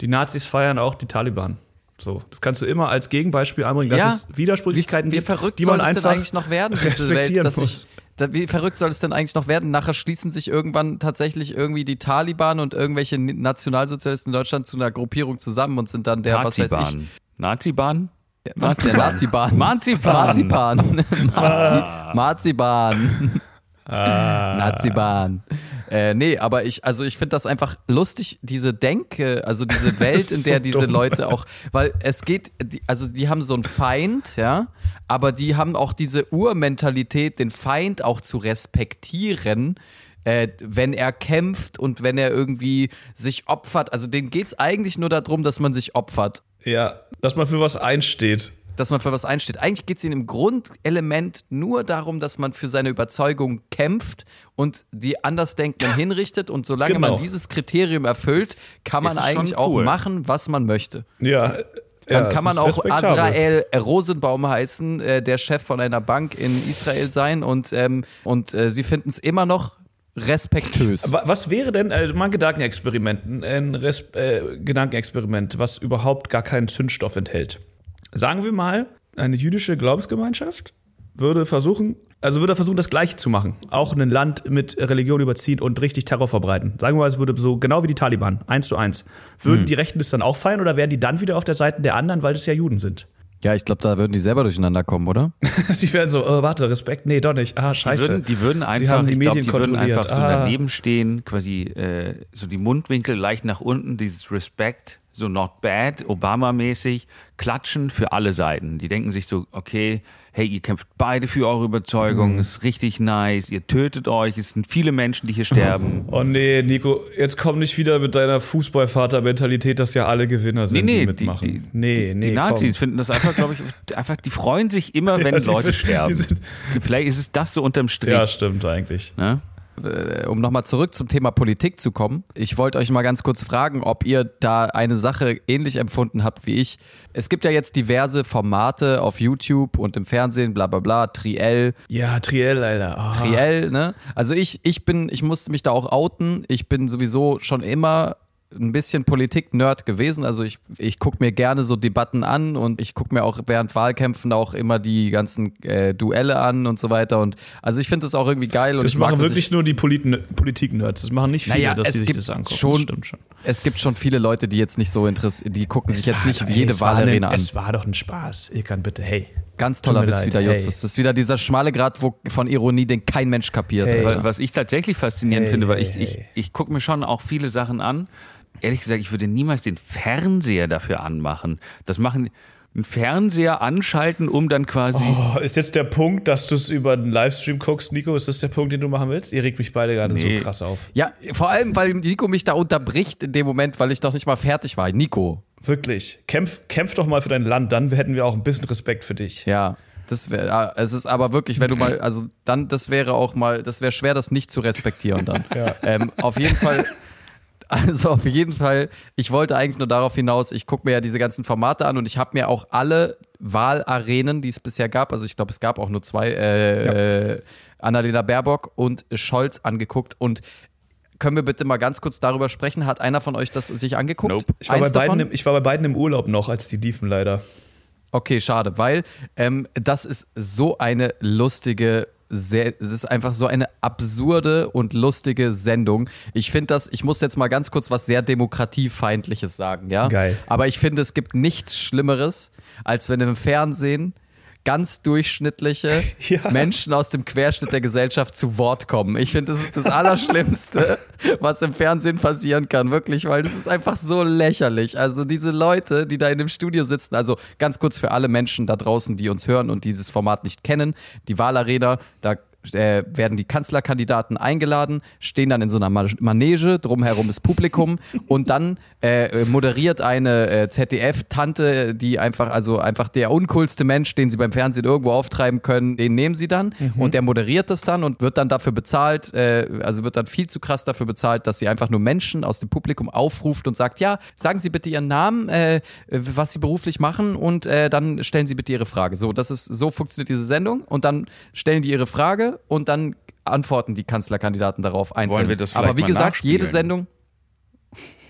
die Nazis feiern auch die Taliban. So, das kannst du immer als Gegenbeispiel anbringen, dass Ja. es Widersprüchlichkeiten wie gibt, verrückt die man soll es denn einfach eigentlich noch werden, diese Welt, respektieren dass muss. ich, da, wie verrückt soll es denn eigentlich noch werden? Nachher schließen sich irgendwann tatsächlich irgendwie die Taliban und irgendwelche Nationalsozialisten in Deutschland zu einer Gruppierung zusammen und sind dann der, was weiß ich, Nazi-Bahn. Nazi-Bahn? was der Nazi-Bahn. Marzipan. Marzipan. Marzi Marzipan. Nazi-Bahn. Äh, nee, aber ich, also ich finde das einfach lustig, diese Denke, also diese *laughs* Welt, in der so diese dumm. Leute auch, weil es geht, also die haben so einen Feind, ja, aber die haben auch diese Urmentalität, den Feind auch zu respektieren. Äh, wenn er kämpft und wenn er irgendwie sich opfert, also denen geht es eigentlich nur darum, dass man sich opfert Ja, dass man für was einsteht. Dass man für was einsteht. Eigentlich geht es ihnen im Grundelement nur darum, dass man für seine Überzeugung kämpft und die Andersdenkenden hinrichtet. Und solange Genau. man dieses Kriterium erfüllt, kann man eigentlich auch cool. machen, was man möchte. Ja. Dann ja, kann man auch. Azrael Rosenbaum heißen, äh, der Chef von einer Bank in Israel sein und, ähm, und äh, sie finden es immer noch respektös. Wa- Was wäre denn äh, mal ein Gedankenexperiment, ein- ein Res äh, Gedankenexperiment, was überhaupt gar keinen Zündstoff enthält? Sagen wir mal, eine jüdische Glaubensgemeinschaft würde versuchen, also würde versuchen, das Gleiche zu machen. Auch ein Land mit Religion überziehen und richtig Terror verbreiten. Sagen wir mal, es würde so genau wie die Taliban, eins zu eins. Würden die Rechten das dann auch feiern oder wären die dann wieder auf der Seite der anderen, weil es ja Juden sind? Ja, ich glaube, da würden die selber durcheinander kommen, oder? *laughs* Die wären so, oh, warte, Respekt, nee, doch nicht. Ah, Die scheiße. würden, die würden einfach, Sie haben die ich glaub, Medien die würden einfach so ah. daneben stehen, quasi äh, so die Mundwinkel leicht nach unten, dieses Respect, so not bad, Obama-mäßig, klatschen für alle Seiten. Die denken sich so, okay, hey, ihr kämpft beide für eure Überzeugung, ist richtig nice, ihr tötet euch, es sind viele Menschen, die hier sterben. *laughs* Oh nee, Nico, jetzt komm nicht wieder mit deiner Fußballvater-Mentalität, dass ja alle Gewinner sind, die mitmachen. die, nee, nee, die Nazis komm. finden das einfach, glaube ich, *laughs* einfach, die freuen sich immer, wenn Ja, die Leute sterben. die Vielleicht ist es das so unterm Strich. Ja, stimmt eigentlich. ne? Äh, um nochmal zurück zum Thema Politik zu kommen. Ich wollte euch mal ganz kurz fragen, ob ihr da eine Sache ähnlich empfunden habt wie ich. Es gibt ja jetzt diverse Formate auf YouTube und im Fernsehen, bla bla bla, Triell, Ja, Triell, Alter. Ah. Triell, ne? Also ich, ich bin, ich musste mich da auch outen. Ich bin sowieso schon immer ein bisschen Politik-Nerd gewesen. Also ich, ich gucke mir gerne so Debatten an und ich gucke mir auch während Wahlkämpfen auch immer die ganzen äh, Duelle an und so weiter. Und also ich finde das auch irgendwie geil. Und Das ich mag machen das, wirklich ich, nur die Polit- Politik-Nerds. Das machen nicht viele, Naja, dass es sie sich gibt das angucken. schon- das stimmt schon. Es gibt schon viele Leute, die jetzt nicht so interessieren, die gucken sich jetzt nicht doch- jede es Wahlarena an. Es war doch ein Spaß. Ilkan, bitte, hey. Ganz toller Witz leid, wieder, hey. Justus. Das ist wieder dieser schmale Grad wo, von Ironie, den kein Mensch kapiert. Weil, was ich tatsächlich faszinierend Hey, finde, weil hey, ich, ich, ich gucke mir schon auch viele Sachen an. Ehrlich gesagt, ich würde niemals den Fernseher dafür anmachen. Das machen einen Fernseher anschalten, um dann quasi. Oh, ist jetzt der Punkt, dass du es über den Livestream guckst, Nico? Ist das der Punkt, den du machen willst? Ihr regt mich beide gerade Nee. so krass auf. Ja, vor allem, weil Nico mich da unterbricht in dem Moment, weil ich noch nicht mal fertig war. Nico, Wirklich. Kämpf, kämpf doch mal für dein Land, dann hätten wir auch ein bisschen Respekt für dich. ja. Das wäre, es ist aber wirklich, wenn du mal, also dann, das wäre auch mal, das wäre schwer, das nicht zu respektieren dann. *laughs* Ja. Ähm, auf jeden Fall, also auf jeden Fall, ich wollte eigentlich nur darauf hinaus, ich gucke mir ja diese ganzen Formate an und ich habe mir auch alle Wahlarenen, die es bisher gab, also ich glaube, es gab auch nur zwei, äh, äh, Annalena Baerbock und Scholz angeguckt und können wir bitte mal ganz kurz darüber sprechen? Hat einer von euch das sich angeguckt? Nope. Ich war, bei beiden im, ich war bei beiden im Urlaub noch, als die liefen, leider. Okay, schade, weil ähm, das ist so eine lustige, sehr, es ist einfach so eine absurde und lustige Sendung. Ich finde das, ich muss jetzt mal ganz kurz was sehr demokratiefeindliches sagen, ja? Geil. Aber ich finde, es gibt nichts Schlimmeres, als wenn im Fernsehen ganz durchschnittliche *laughs* Ja. Menschen aus dem Querschnitt der Gesellschaft zu Wort kommen. Ich finde, das ist das Allerschlimmste, *laughs* was im Fernsehen passieren kann, wirklich, weil das ist einfach so lächerlich. Also diese Leute, die da in dem Studio sitzen, also ganz kurz für alle Menschen da draußen, die uns hören und dieses Format nicht kennen, die Wahlarena, da äh, werden die Kanzlerkandidaten eingeladen, stehen dann in so einer Ma- Manege, drumherum ist Publikum *laughs* und dann äh, moderiert eine äh, ZDF-Tante, die einfach, also einfach der uncoolste Mensch, den sie beim Fernsehen irgendwo auftreiben können, den nehmen sie dann und der moderiert das dann und wird dann dafür bezahlt, äh, also wird dann viel zu krass dafür bezahlt, dass sie einfach nur Menschen aus dem Publikum aufruft und sagt, ja, sagen Sie bitte Ihren Namen, äh, was Sie beruflich machen und äh, dann stellen Sie bitte Ihre Frage. So, das ist, so funktioniert diese Sendung und dann stellen die ihre Frage und dann antworten die Kanzlerkandidaten darauf einzeln. Wollen wir das Aber wie mal gesagt, jede Sendung,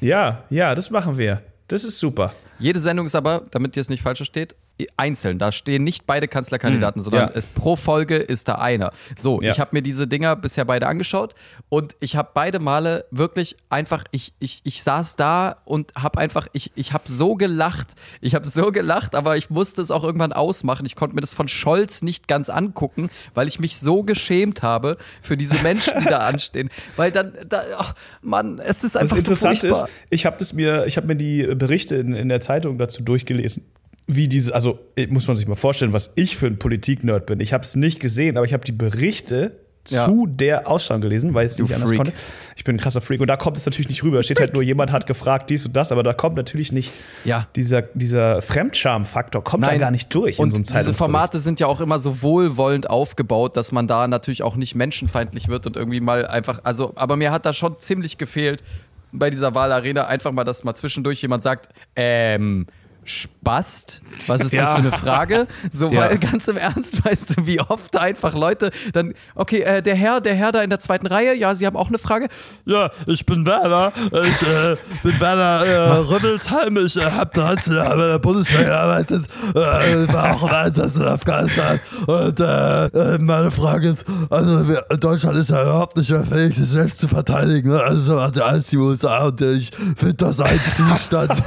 Ja, ja, das machen wir. Das ist super. jede Sendung ist aber, damit ihr es nicht falsch versteht, einzeln. Da stehen nicht beide Kanzlerkandidaten, sondern ja. es, pro Folge ist da einer. So, Ja. ich habe mir diese Dinger bisher beide angeschaut und ich habe beide Male wirklich einfach, ich, ich, ich saß da und habe einfach, ich, ich habe so gelacht. Ich habe so gelacht, aber ich musste es auch irgendwann ausmachen. Ich konnte mir das von Scholz nicht ganz angucken, weil ich mich so geschämt habe für diese Menschen, die da *laughs* anstehen. Weil dann, da, ach, Mann, es ist Das einfach so Interessante furchtbar. ist, ich habe das mir, ich habe mir die Berichte in, in der Zeitung dazu durchgelesen. Wie diese, also äh, muss man sich mal vorstellen, was ich für ein Politik-Nerd bin. Ich habe es nicht gesehen, aber ich habe die Berichte Ja. zu der Ausstrahlung gelesen, weil ich es nicht anders Freak. konnte. Ich bin ein krasser Freak und da kommt es natürlich nicht rüber. Da steht halt nur, jemand hat gefragt, dies und das, aber da kommt natürlich nicht Ja. dieser, dieser Fremdscham-Faktor kommt da gar nicht durch Und in so einem diese. Formate sind ja auch immer so wohlwollend aufgebaut, dass man da natürlich auch nicht menschenfeindlich wird und irgendwie mal einfach, also, aber mir hat da schon ziemlich gefehlt bei dieser Wahlarena einfach mal, dass mal zwischendurch jemand sagt, ähm, Spast? Was ist das Ja. für eine Frage? So, Ja. weil ganz im Ernst, *laughs* weißt du, wie oft da einfach Leute dann, okay, äh, der Herr, der Herr da in der zweiten Reihe, ja, Sie haben auch eine Frage? Ja, ich bin Werner. Ich äh, bin Werner äh, Rüttelsheim. Ich äh, habe 13 Jahre bei der Bundeswehr gearbeitet. Äh, war auch im Einsatz in Afghanistan. Und äh, äh, meine Frage ist: Also, wir, Deutschland ist ja überhaupt nicht mehr fähig, sich selbst zu verteidigen. Ne? Also, macht ja alles die USA. Und ich finde das ein *laughs* Zustand.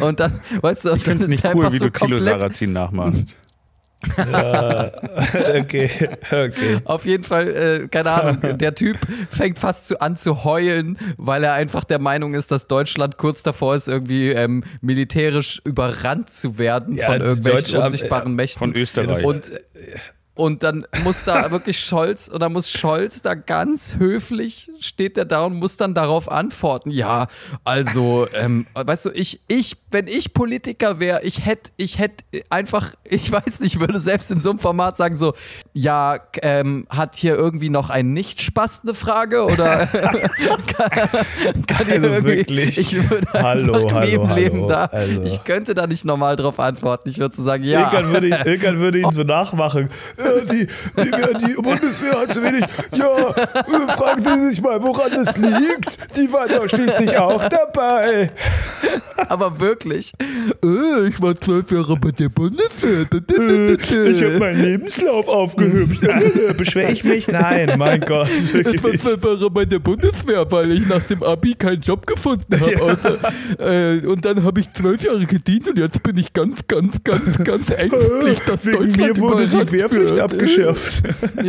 Und dann, weißt du, Ich finde es nicht cool, wie so du komplett Sarrazin nachmachst. *laughs* okay, okay. Auf jeden Fall, äh, keine Ahnung, *laughs* der Typ fängt fast zu, an zu heulen, weil er einfach der Meinung ist, dass Deutschland kurz davor ist, irgendwie ähm, militärisch überrannt zu werden Ja, von irgendwelchen unsichtbaren Mächten. Von Österreich. Und, und dann muss da *laughs* wirklich Scholz, dann muss Scholz da ganz höflich, steht er da und muss dann darauf antworten. Ja, also, ähm, weißt du, ich, ich, wenn ich Politiker wäre, ich hätte, ich hätte einfach, ich weiß nicht, würde selbst in so einem Format sagen so, ja, ähm, hat hier irgendwie noch ein Nicht-Spaß eine Frage oder *laughs* kann, kann Also wirklich. ich würde Hallo, einfach hallo, neben hallo. Leben da, Also. ich könnte da nicht normal drauf antworten. Ich würde so sagen, ja. Ilkan würde, Ilkan würde ihn so *laughs* nachmachen. Ja, die, die, die Bundeswehr hat zu wenig. Ja, äh, fragen Sie sich mal, woran das liegt. Die war doch schließlich auch dabei. Aber wirklich. Äh, ich war zwölf Jahre bei der Bundeswehr. Ich habe meinen Lebenslauf aufgehübscht. Äh, Beschwer ich mich? Nein, mein Gott. Ich war zwölf Jahre bei der Bundeswehr, weil ich nach dem Abi keinen Job gefunden habe. Ja. Äh, und dann habe ich zwölf Jahre gedient und jetzt bin ich ganz, ganz, ganz, ganz ängstlich, dass Wegen mir Deutschland wurde die Wehrpflicht Ja, äh,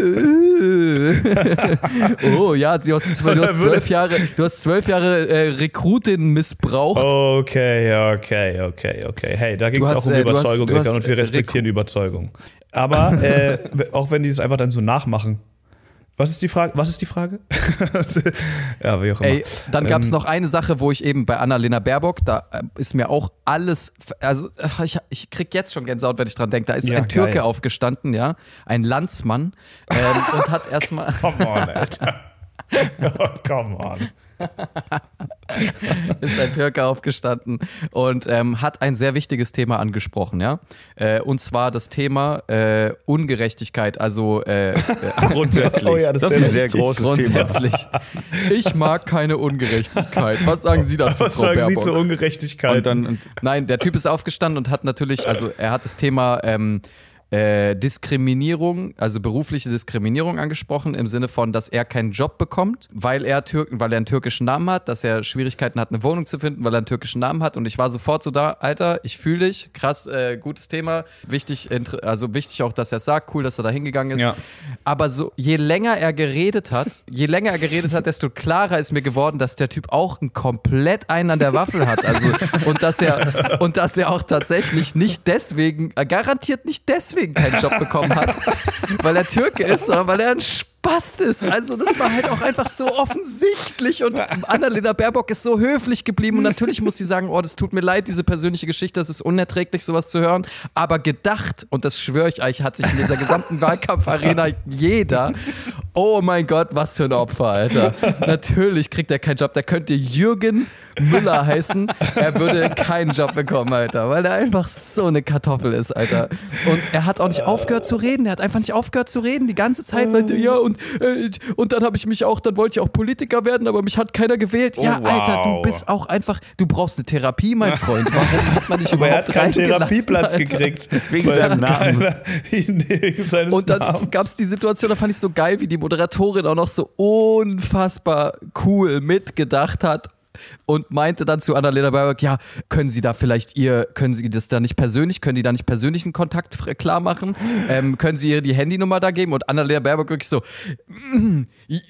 äh. *laughs* Oh ja, du hast *laughs* zwölf, Jahre, du hast zwölf Jahre äh, Rekrutin missbraucht. Okay, okay, okay, okay. Hey, da ging es auch um äh, Überzeugung, hast- und wir respektieren Überzeugung. Aber äh, *laughs* auch wenn die es einfach dann so nachmachen. Was ist die Frage? Was ist die Frage? *laughs* ja, wie auch immer. Ey, dann gab es Ähm, noch eine Sache, wo ich eben bei Annalena Baerbock, da äh, ist mir auch alles, also ich, ich krieg jetzt schon Gänsehaut, wenn ich dran denke. Da ist Ja, ein Türke geil. aufgestanden, ja, ein Landsmann ähm, und hat erstmal, *laughs* Come on, Alter. *laughs* oh, come on. *laughs* ist ein Türke aufgestanden und ähm, hat ein sehr wichtiges Thema angesprochen, ja, äh, und zwar das Thema äh, Ungerechtigkeit, also äh, äh, *laughs* Grundsätzlich. Oh ja, das das ist ein sehr großes Thema. grundsätzlich. Ich mag keine Ungerechtigkeit. Was sagen Sie dazu, *laughs* Was Frau sagen Sie Baerbock? zur Ungerechtigkeit? Und dann, Nein, der Typ ist aufgestanden und hat natürlich, also er hat das Thema ähm, äh, Diskriminierung, also berufliche Diskriminierung angesprochen, im Sinne von, dass er keinen Job bekommt, weil er Türken, weil er einen türkischen Namen hat, dass er Schwierigkeiten hat, eine Wohnung zu finden, weil er einen türkischen Namen hat. Und ich war sofort so da, Alter, ich fühle dich, krass, äh, gutes Thema, wichtig, also wichtig auch, dass er es sagt, cool, dass er da hingegangen ist. Ja. Aber so, je länger er geredet hat, je länger er geredet hat, desto klarer ist mir geworden, dass der Typ auch einen komplett einen an der Waffel hat. Also, und dass er, und dass er auch tatsächlich nicht deswegen, äh, garantiert nicht deswegen keinen Job bekommen hat, weil er Türke ist, sondern weil er ein Spast ist. Also, das war halt auch einfach so offensichtlich. Und Annalena Baerbock ist so höflich geblieben. Und natürlich muss sie sagen: Oh, das tut mir leid, diese persönliche Geschichte, das ist unerträglich, sowas zu hören. Aber gedacht, und das schwöre ich euch, hat sich in dieser gesamten Wahlkampfarena jeder. Oh mein Gott, was für ein Opfer, Alter. Natürlich kriegt er keinen Job. Der könnte Jürgen Müller heißen. Er würde keinen Job bekommen, Alter, weil er einfach so eine Kartoffel ist, Alter. Und er hat auch nicht aufgehört zu reden. Er hat einfach nicht aufgehört zu reden. Die ganze Zeit meinte, ja, und, äh, und dann habe ich mich auch, dann wollte ich auch Politiker werden, aber mich hat keiner gewählt. Ja, Oh, Alter, du wow. bist auch einfach, du brauchst eine Therapie, mein Freund. Warum hat man dich Aber *laughs* er überhaupt hat keinen Therapieplatz Alter? gekriegt. Wegen seinem Namen. *laughs* wegen seines Und dann gab es die Situation, da fand ich so geil, wie die Moderatorin auch noch so unfassbar cool mitgedacht hat und meinte dann zu Annalena Baerbock, ja, können Sie da vielleicht ihr, können Sie das da nicht persönlich, können die da nicht persönlichen Kontakt klar machen? Ähm, können Sie ihr die Handynummer da geben? Und Annalena Baerbock wirklich so, "Mm,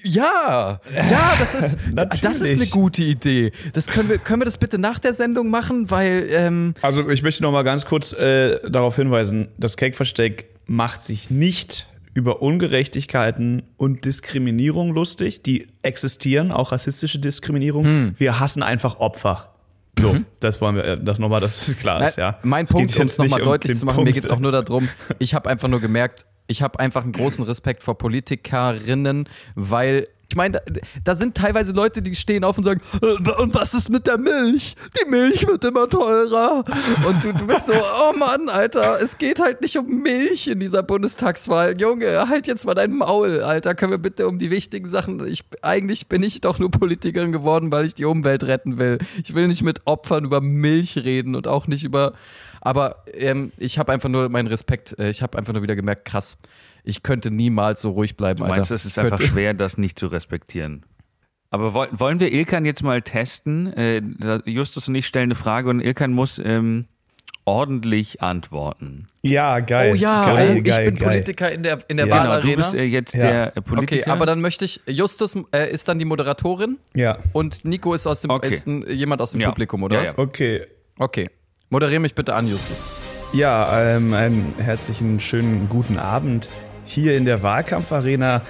ja, ja, das ist, *laughs* das ist eine gute Idee. Das können wir, können wir das bitte nach der Sendung machen, weil, ähm, Also ich möchte noch mal ganz kurz äh, darauf hinweisen, das Cake-Versteck macht sich nicht über Ungerechtigkeiten und Diskriminierung lustig. Die existieren, auch rassistische Diskriminierung. Hm. Wir hassen einfach Opfer. So, das wollen wir, äh, das nochmal, dass es klar ist, ja. Mein Es Punkt, um es nochmal um deutlich den zu machen, Punkt. mir geht es auch nur darum, ich habe einfach nur gemerkt, ich habe einfach einen großen Respekt vor Politikerinnen, weil ich meine, da, da sind teilweise Leute, die stehen auf und sagen, Äh, Und was ist mit der Milch? Die Milch wird immer teurer. und du, du bist so, oh Mann, Alter, es geht halt nicht um Milch in dieser Bundestagswahl. Junge, halt jetzt mal dein Maul, Alter. Können wir bitte um die wichtigen Sachen. Ich, eigentlich bin ich doch nur Politikerin geworden, weil ich die Umwelt retten will. Ich will nicht mit Opfern über Milch reden und auch nicht über. Aber ähm, ich habe einfach nur meinen Respekt, äh, ich habe einfach nur wieder gemerkt, krass. Ich könnte niemals so ruhig bleiben, Du Alter. meinst, es ist einfach schwer, das nicht zu respektieren. Aber woll- wollen wir Ilkan jetzt mal testen? Äh, Justus und ich stellen eine Frage und Ilkan muss ähm, ordentlich antworten. Ja, geil. Oh ja, geil, ich geil, bin geil. Politiker in der, in der Ja. Genau, du Wahlarena. bist äh, jetzt Ja. der äh, Politiker. okay, aber dann möchte ich, Justus äh, ist dann die Moderatorin Ja, und Nico ist, aus dem, Okay. ist ein, jemand aus dem Ja. Publikum, oder was? ja. okay. Okay. Moderiere mich bitte an, Justus. Ja, ähm, einen herzlichen, schönen guten Abend hier in der Wahlkampfarena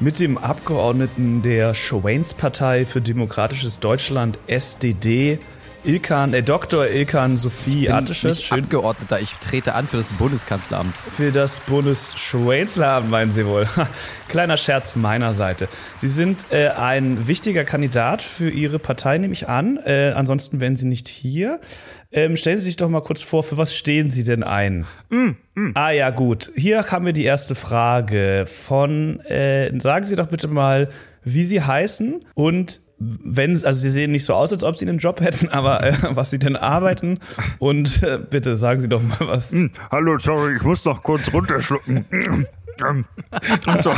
mit dem Abgeordneten der Schweins-Partei für Demokratisches Deutschland, SDD, Ilkan, äh, Dr. Ilkan Sophie bin Artisches. nicht Schön Abgeordneter, ich trete an für das Bundeskanzleramt. für das Bundesschwänzleramt, meinen Sie wohl. *laughs* Kleiner Scherz meiner Seite. Sie sind äh, ein wichtiger Kandidat für Ihre Partei, nehme ich an. Äh, ansonsten wären Sie nicht hier. Ähm, stellen Sie sich doch mal kurz vor, für was stehen Sie denn ein? Ah ja, gut. Hier haben wir die erste Frage von, äh, sagen Sie doch bitte mal, wie Sie heißen und wenn, also Sie sehen nicht so aus, als ob Sie einen Job hätten, aber äh, was Sie denn arbeiten und äh, bitte sagen Sie doch mal was. Hallo, sorry, ich muss noch kurz runterschlucken. Ähm, und so.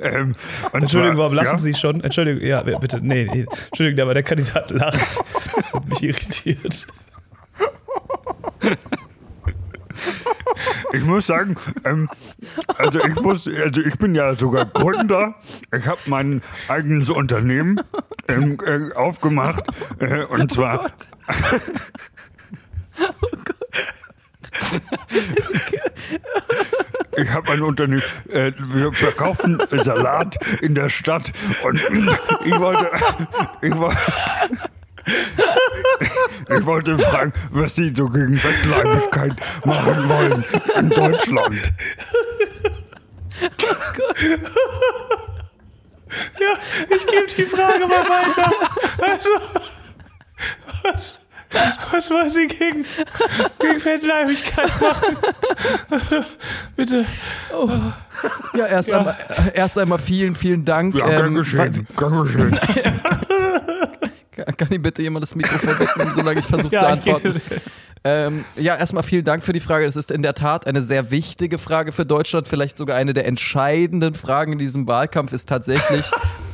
ähm, und Entschuldigung, warum lachen ja? Sie schon? Entschuldigung, ja, bitte, nee, nee. Entschuldigung, aber der Kandidat lacht. Das hat mich irritiert. Ich muss sagen, ähm, also ich muss, also ich bin ja sogar Gründer. Ich habe mein eigenes Unternehmen ähm, äh, aufgemacht äh, und zwar. Ich habe ein Unternehmen, äh, wir verkaufen Salat in der Stadt und ich wollte, ich wollte, *laughs* ich wollte fragen, was Sie so gegen Fettleibigkeit machen wollen in Deutschland. Ich gebe die Frage mal weiter. Also, was, was wollen Sie gegen, gegen Fettleibigkeit machen? Bitte. Ja, erst, Einmal, äh, erst einmal vielen, vielen Dank. Ja, gern Ähm, geschehen, gern geschehen. *laughs* *laughs* Kann ihm bitte jemand das Mikrofon wegnehmen, solange ich versuche *laughs* zu Ja, antworten? Ähm, ja, erstmal vielen Dank für die Frage. Das ist in der Tat eine sehr wichtige Frage für Deutschland. Vielleicht sogar eine der entscheidenden Fragen in diesem Wahlkampf ist tatsächlich, *laughs*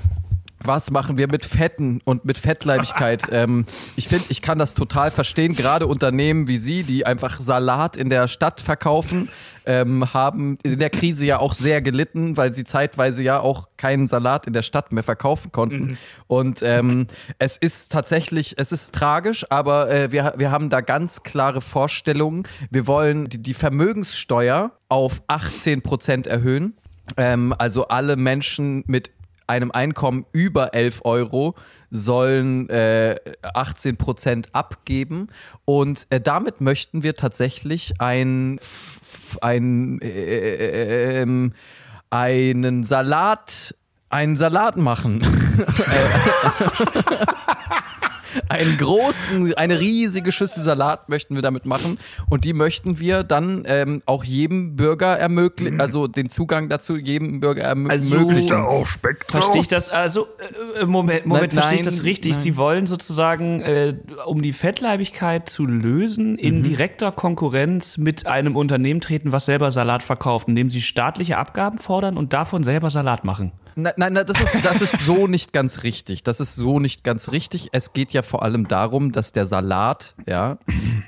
was machen wir mit Fetten und mit Fettleibigkeit? *laughs* ähm, ich finde, ich kann das total verstehen. Gerade Unternehmen wie Sie, die einfach Salat in der Stadt verkaufen, ähm, haben in der Krise ja auch sehr gelitten, weil sie zeitweise ja auch keinen Salat in der Stadt mehr verkaufen konnten. Und ähm, es ist tatsächlich, es ist tragisch, aber äh, wir, wir haben da ganz klare Vorstellungen. Wir wollen die, die Vermögenssteuer auf 18 Prozent erhöhen. Ähm, also alle Menschen mit einem Einkommen über 11 Euro sollen äh, 18 Prozent abgeben und äh, damit möchten wir tatsächlich ein, ein äh, einen Salat einen Salat machen. *laughs* *laughs* *laughs* einen großen, eine riesige Schüssel Salat möchten wir damit machen und die möchten wir dann ähm, auch jedem Bürger ermöglichen, also den Zugang dazu jedem Bürger Also- ermöglichen. da auch Speck drauf? Verstehe ich das, also, äh, Moment, Moment, Nein, verstehe ich das richtig? nein. Sie wollen sozusagen, äh, um die Fettleibigkeit zu lösen, in direkter Konkurrenz mit einem Unternehmen treten, was selber Salat verkauft, indem sie staatliche Abgaben fordern und davon selber Salat machen. Nein, nein, nein, das ist, das ist so nicht ganz richtig. Das ist so nicht ganz richtig. Es geht ja vor allem darum, dass der Salat ja,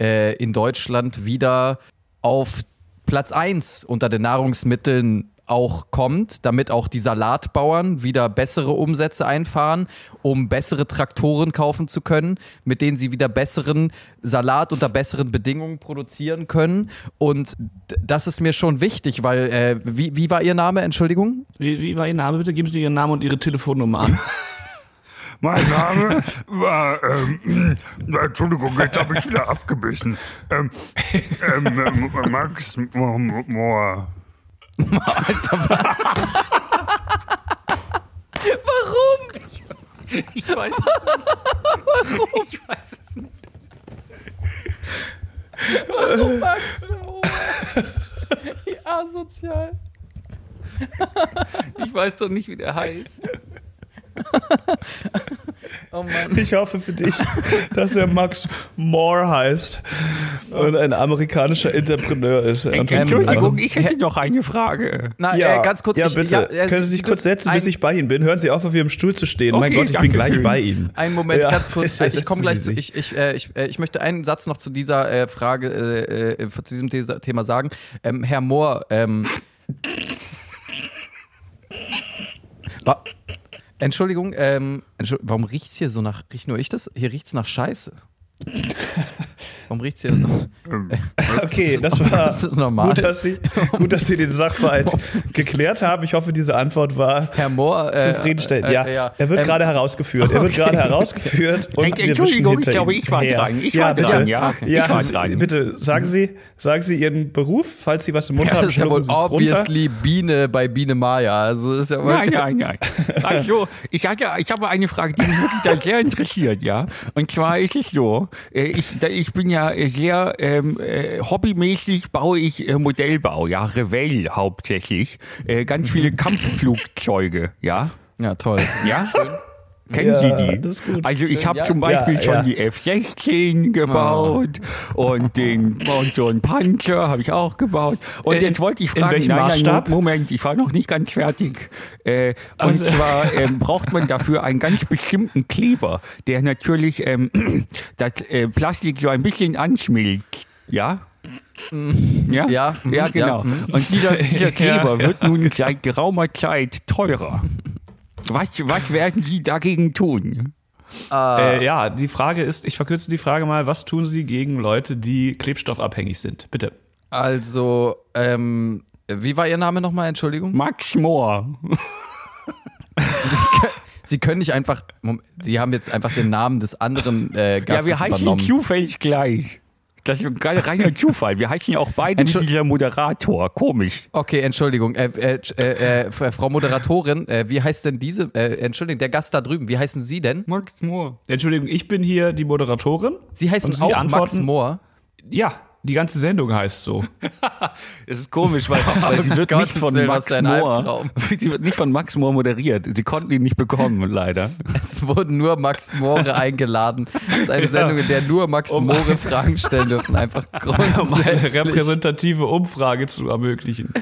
äh, in Deutschland wieder auf Platz 1 unter den Nahrungsmitteln auch kommt, damit auch die Salatbauern wieder bessere Umsätze einfahren, um bessere Traktoren kaufen zu können, mit denen sie wieder besseren Salat unter besseren Bedingungen produzieren können. Und das ist mir schon wichtig, weil, äh, wie, wie war Ihr Name, Entschuldigung? Wie, wie war Ihr Name? Bitte geben Sie Ihren Namen und Ihre Telefonnummer an. *laughs* Mein Name war, ähm, Entschuldigung, jetzt habe ich wieder abgebissen. Ähm, ähm, ähm, Max Mo- Mohr. Warum? Ich weiß es nicht. Warum? Ich weiß es nicht. Warum Max Mohr? Wie asozial. Ich weiß doch nicht, wie der heißt. *laughs* Oh Mann. Ich hoffe für dich, dass er Max Moore heißt und ein amerikanischer Entrepreneur ist. Entschuldigung, also- ich hätte noch eine Frage. Na, Ja, äh, ganz kurz. ja ich, bitte. äh, Können Sie sich kurz setzen, bis ich bei Ihnen bin? Hören Sie auf, auf Ihrem Stuhl zu stehen. mein Okay, Gott, ich bin gleich schön. bei Ihnen. Einen Moment, Ja, ganz kurz. *laughs* Ich komme gleich zu. Ich, ich, äh, ich, äh, ich möchte einen Satz noch zu dieser äh, Frage, äh, äh, zu diesem Thema sagen. Ähm, Herr Mohr, ähm, Entschuldigung, ähm, Entschuldigung, warum riecht's hier so nach, riecht nur ich das? Hier riecht's nach Scheiße. *laughs* Warum riecht's hier so? *laughs* Okay, das war Das ist normal. gut, dass Sie, gut, dass Sie den Sachverhalt *laughs* geklärt haben. Ich hoffe, diese Antwort war Herr Mohr. Äh, zufriedenstellend. äh, ja, äh, ja. er wird Ähm, gerade herausgeführt. Er wird gerade herausgeführt. *laughs* Entschuldigung, ich glaube, ich war her. dran. Ich ja, war bitte. dran, ja. Ja, Ich war dran. bitte sagen Sie, sagen Sie Ihren Beruf, falls Sie was im Mund Ja, haben, das ist ja wohl es runter. obviously Biene bei Biene Maya. Also ist ja Nein, nein, nein. Also, ich, hatte, ich habe eine Frage, die mich wirklich sehr interessiert, ja. Und zwar ist es so, äh, ich, ich bin ja sehr ähm, äh, hobbymäßig baue ich äh, Modellbau, ja, Revell hauptsächlich. Äh, ganz viele Kampfflugzeuge, ja. Ja, toll. Ja? Kennen Ja, Sie die? Also ich habe Ja. zum Beispiel Ja, schon ja. die F-16 gebaut und, den, und so einen Panzer habe ich auch gebaut. Und In- jetzt wollte ich in fragen, welchem nein, nein, Maßstab? Moment, ich war noch nicht ganz fertig. Äh, und Also- zwar ähm, braucht man dafür einen ganz bestimmten Kleber, der natürlich ähm, *clears throat* das äh, Plastik so ein bisschen anschmilzt. Ja? Ja, Ja, mhm, ja genau. ja, mhm. Und dieser, dieser *laughs* Kleber Ja, ja. wird nun seit geraumer Zeit teurer. Was, was werden Sie dagegen tun? Äh, ja, die Frage ist, ich verkürze die Frage mal, was tun Sie gegen Leute, die klebstoffabhängig sind? Bitte. Also, ähm, wie war Ihr Name nochmal? Entschuldigung. Max Mohr. *laughs* Sie können nicht einfach. Moment, Sie haben jetzt einfach den Namen des anderen äh, Ja, Gastes wir heißen übernommen. zufällig gleich. Das ist ein geiler- reiner *laughs* Zufall. Wir heißen ja auch beide Entschuld- dieser Moderator. Komisch. Okay, Entschuldigung. Äh, äh, äh, äh, Frau Moderatorin, äh, wie heißt denn diese? Äh, Entschuldigung, der Gast da drüben. Wie heißen Sie denn? Max Mohr. Entschuldigung, ich bin hier die Moderatorin. Sie heißen auch Max antworten? Mohr. Ja, die ganze Sendung heißt so. *laughs* Es ist komisch, weil, *laughs* weil sie wird nicht von Max. Albtraum. *laughs* Sie wird nicht von Max Mohr moderiert. Sie konnten ihn nicht bekommen, leider. Es wurden nur Max Moore eingeladen. Das ist eine Sendung, in der nur Max Um- Moore Fragen stellen dürfen. Einfach Um eine grundsätzlich. repräsentative Umfrage zu ermöglichen.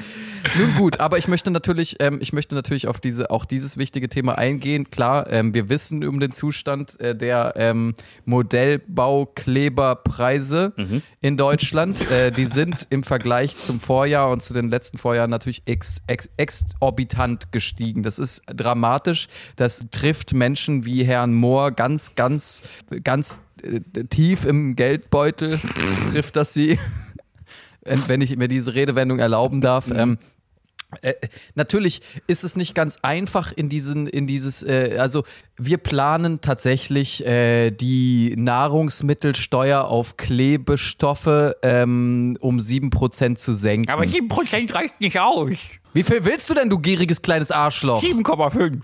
Nun gut, aber ich möchte natürlich, ähm, ich möchte natürlich auf diese, auch dieses wichtige Thema eingehen. Klar, ähm, wir wissen um den Zustand äh, der ähm, Modellbaukleberpreise in Deutschland. Äh, die sind im Vergleich zum Vorjahr und zu den letzten Vorjahren natürlich ex, ex, exorbitant gestiegen. Das ist dramatisch. Das trifft Menschen wie Herrn Mohr ganz, ganz, ganz äh, tief im Geldbeutel. trifft das sie *laughs* wenn wenn ich mir diese Redewendung erlauben darf. Ähm, äh, natürlich ist es nicht ganz einfach in diesen, in dieses, äh, also wir planen tatsächlich äh, die Nahrungsmittelsteuer auf Klebestoffe ähm, um 7% zu senken. Aber 7% reicht nicht aus. Wie viel willst du denn, du gieriges kleines Arschloch? 7,5.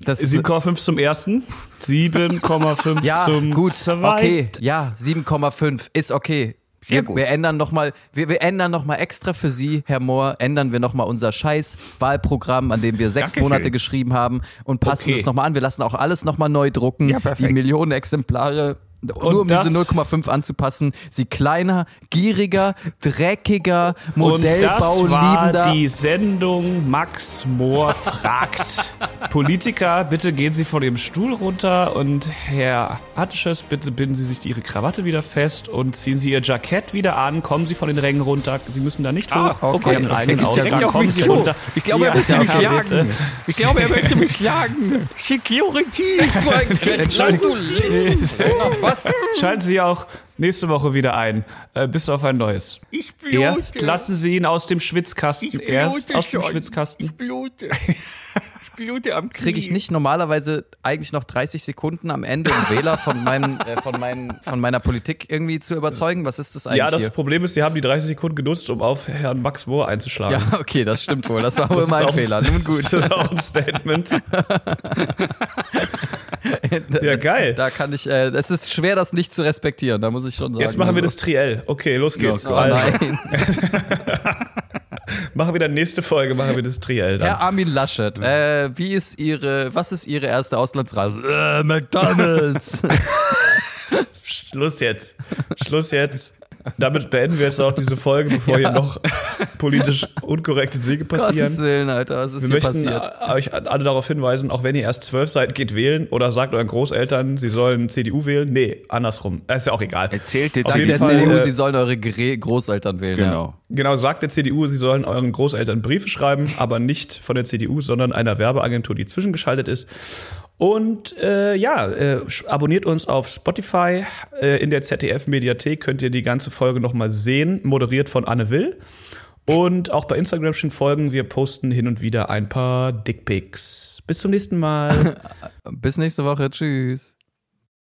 Das ist 7,5 zum ersten, 7,5 ja, zum gut, zweiten. okay, ja, 7,5 ist okay. Sehr wir, gut. wir ändern nochmal, wir, wir ändern noch mal extra für Sie, Herr Mohr, ändern wir nochmal unser scheiß Wahlprogramm, an dem wir sechs Dankeschön. Monate geschrieben haben und passen Okay. es nochmal an. Wir lassen auch alles nochmal neu drucken, Ja, perfekt. die Millionen Exemplare. Nur um das- diese 0,5 anzupassen, sie kleiner, gieriger, dreckiger, Und das war Modellbauliebender. die Sendung Max Mohr fragt. *laughs* Politiker, bitte gehen Sie von Ihrem Stuhl runter und Herr Attisches, bitte binden Sie sich Ihre Krawatte wieder fest und ziehen Sie Ihr Jackett wieder an. Kommen Sie von den Rängen runter. Sie müssen da nicht hoch. okay. Sie haben einen Ist ja Ausgang. Auf Kommen mich Sie runter. Ich glaube, er Ja, möchte ja, mich okay, bitte. Ich glaube, er möchte mich schlagen. *laughs* Security. *laughs* Schalten Sie auch nächste Woche wieder ein. Äh, bis auf ein neues. Ich blute. Erst lassen Sie ihn aus dem Schwitzkasten. ich blute Erst aus dem schon. Schwitzkasten. Ich blute. *laughs* Ich blute am Knie. kriege ich nicht normalerweise eigentlich noch 30 Sekunden am Ende, um Wähler von, meinen, äh, von, meinen, von meiner Politik irgendwie zu überzeugen? Was ist das eigentlich Ja, das hier? Problem ist, Sie haben die 30 Sekunden genutzt, um auf Herrn Max Mohr einzuschlagen. Ja, okay, das stimmt wohl. Das war wohl Das mein Fehler. Nun Das gut. ist auch ein Statement. *laughs* *laughs* Ja, geil. Da kann ich, äh, es ist schwer, das nicht zu respektieren, da muss ich schon sagen. Jetzt machen wir Also- das Triell. Okay, los geht's. Oh, also, nein. *laughs* machen wir dann nächste Folge, machen wir das Triell dann. Herr Armin Laschet, äh, wie ist Ihre, was ist Ihre erste Auslandsreise? Äh, McDonalds. *laughs* Schluss jetzt. Schluss jetzt. Damit beenden wir jetzt auch diese Folge, bevor hier noch politisch unkorrekte Dinge passieren. Gottes Willen, Alter, was ist Wir hier möchten passiert? äh, euch alle darauf hinweisen, auch wenn ihr erst zwölf seid, geht wählen oder sagt euren Großeltern, sie sollen CDU wählen. Nee, andersrum. Das ist ja auch egal. Erzählt jetzt der Fall, CDU, äh, sie sollen eure Gre Großeltern wählen. Genau. Genau, sagt der CDU, sie sollen euren Großeltern Briefe schreiben, aber nicht von der CDU, sondern einer Werbeagentur, die zwischengeschaltet ist. Und äh, ja, äh, abonniert uns auf Spotify. Äh, in der ZDF-Mediathek könnt ihr die ganze Folge nochmal sehen, moderiert von Anne Will. Und auch bei Instagram schon folgen. Wir posten hin und wieder ein paar Dickpics. Bis zum nächsten Mal. *laughs* Bis nächste Woche. Tschüss.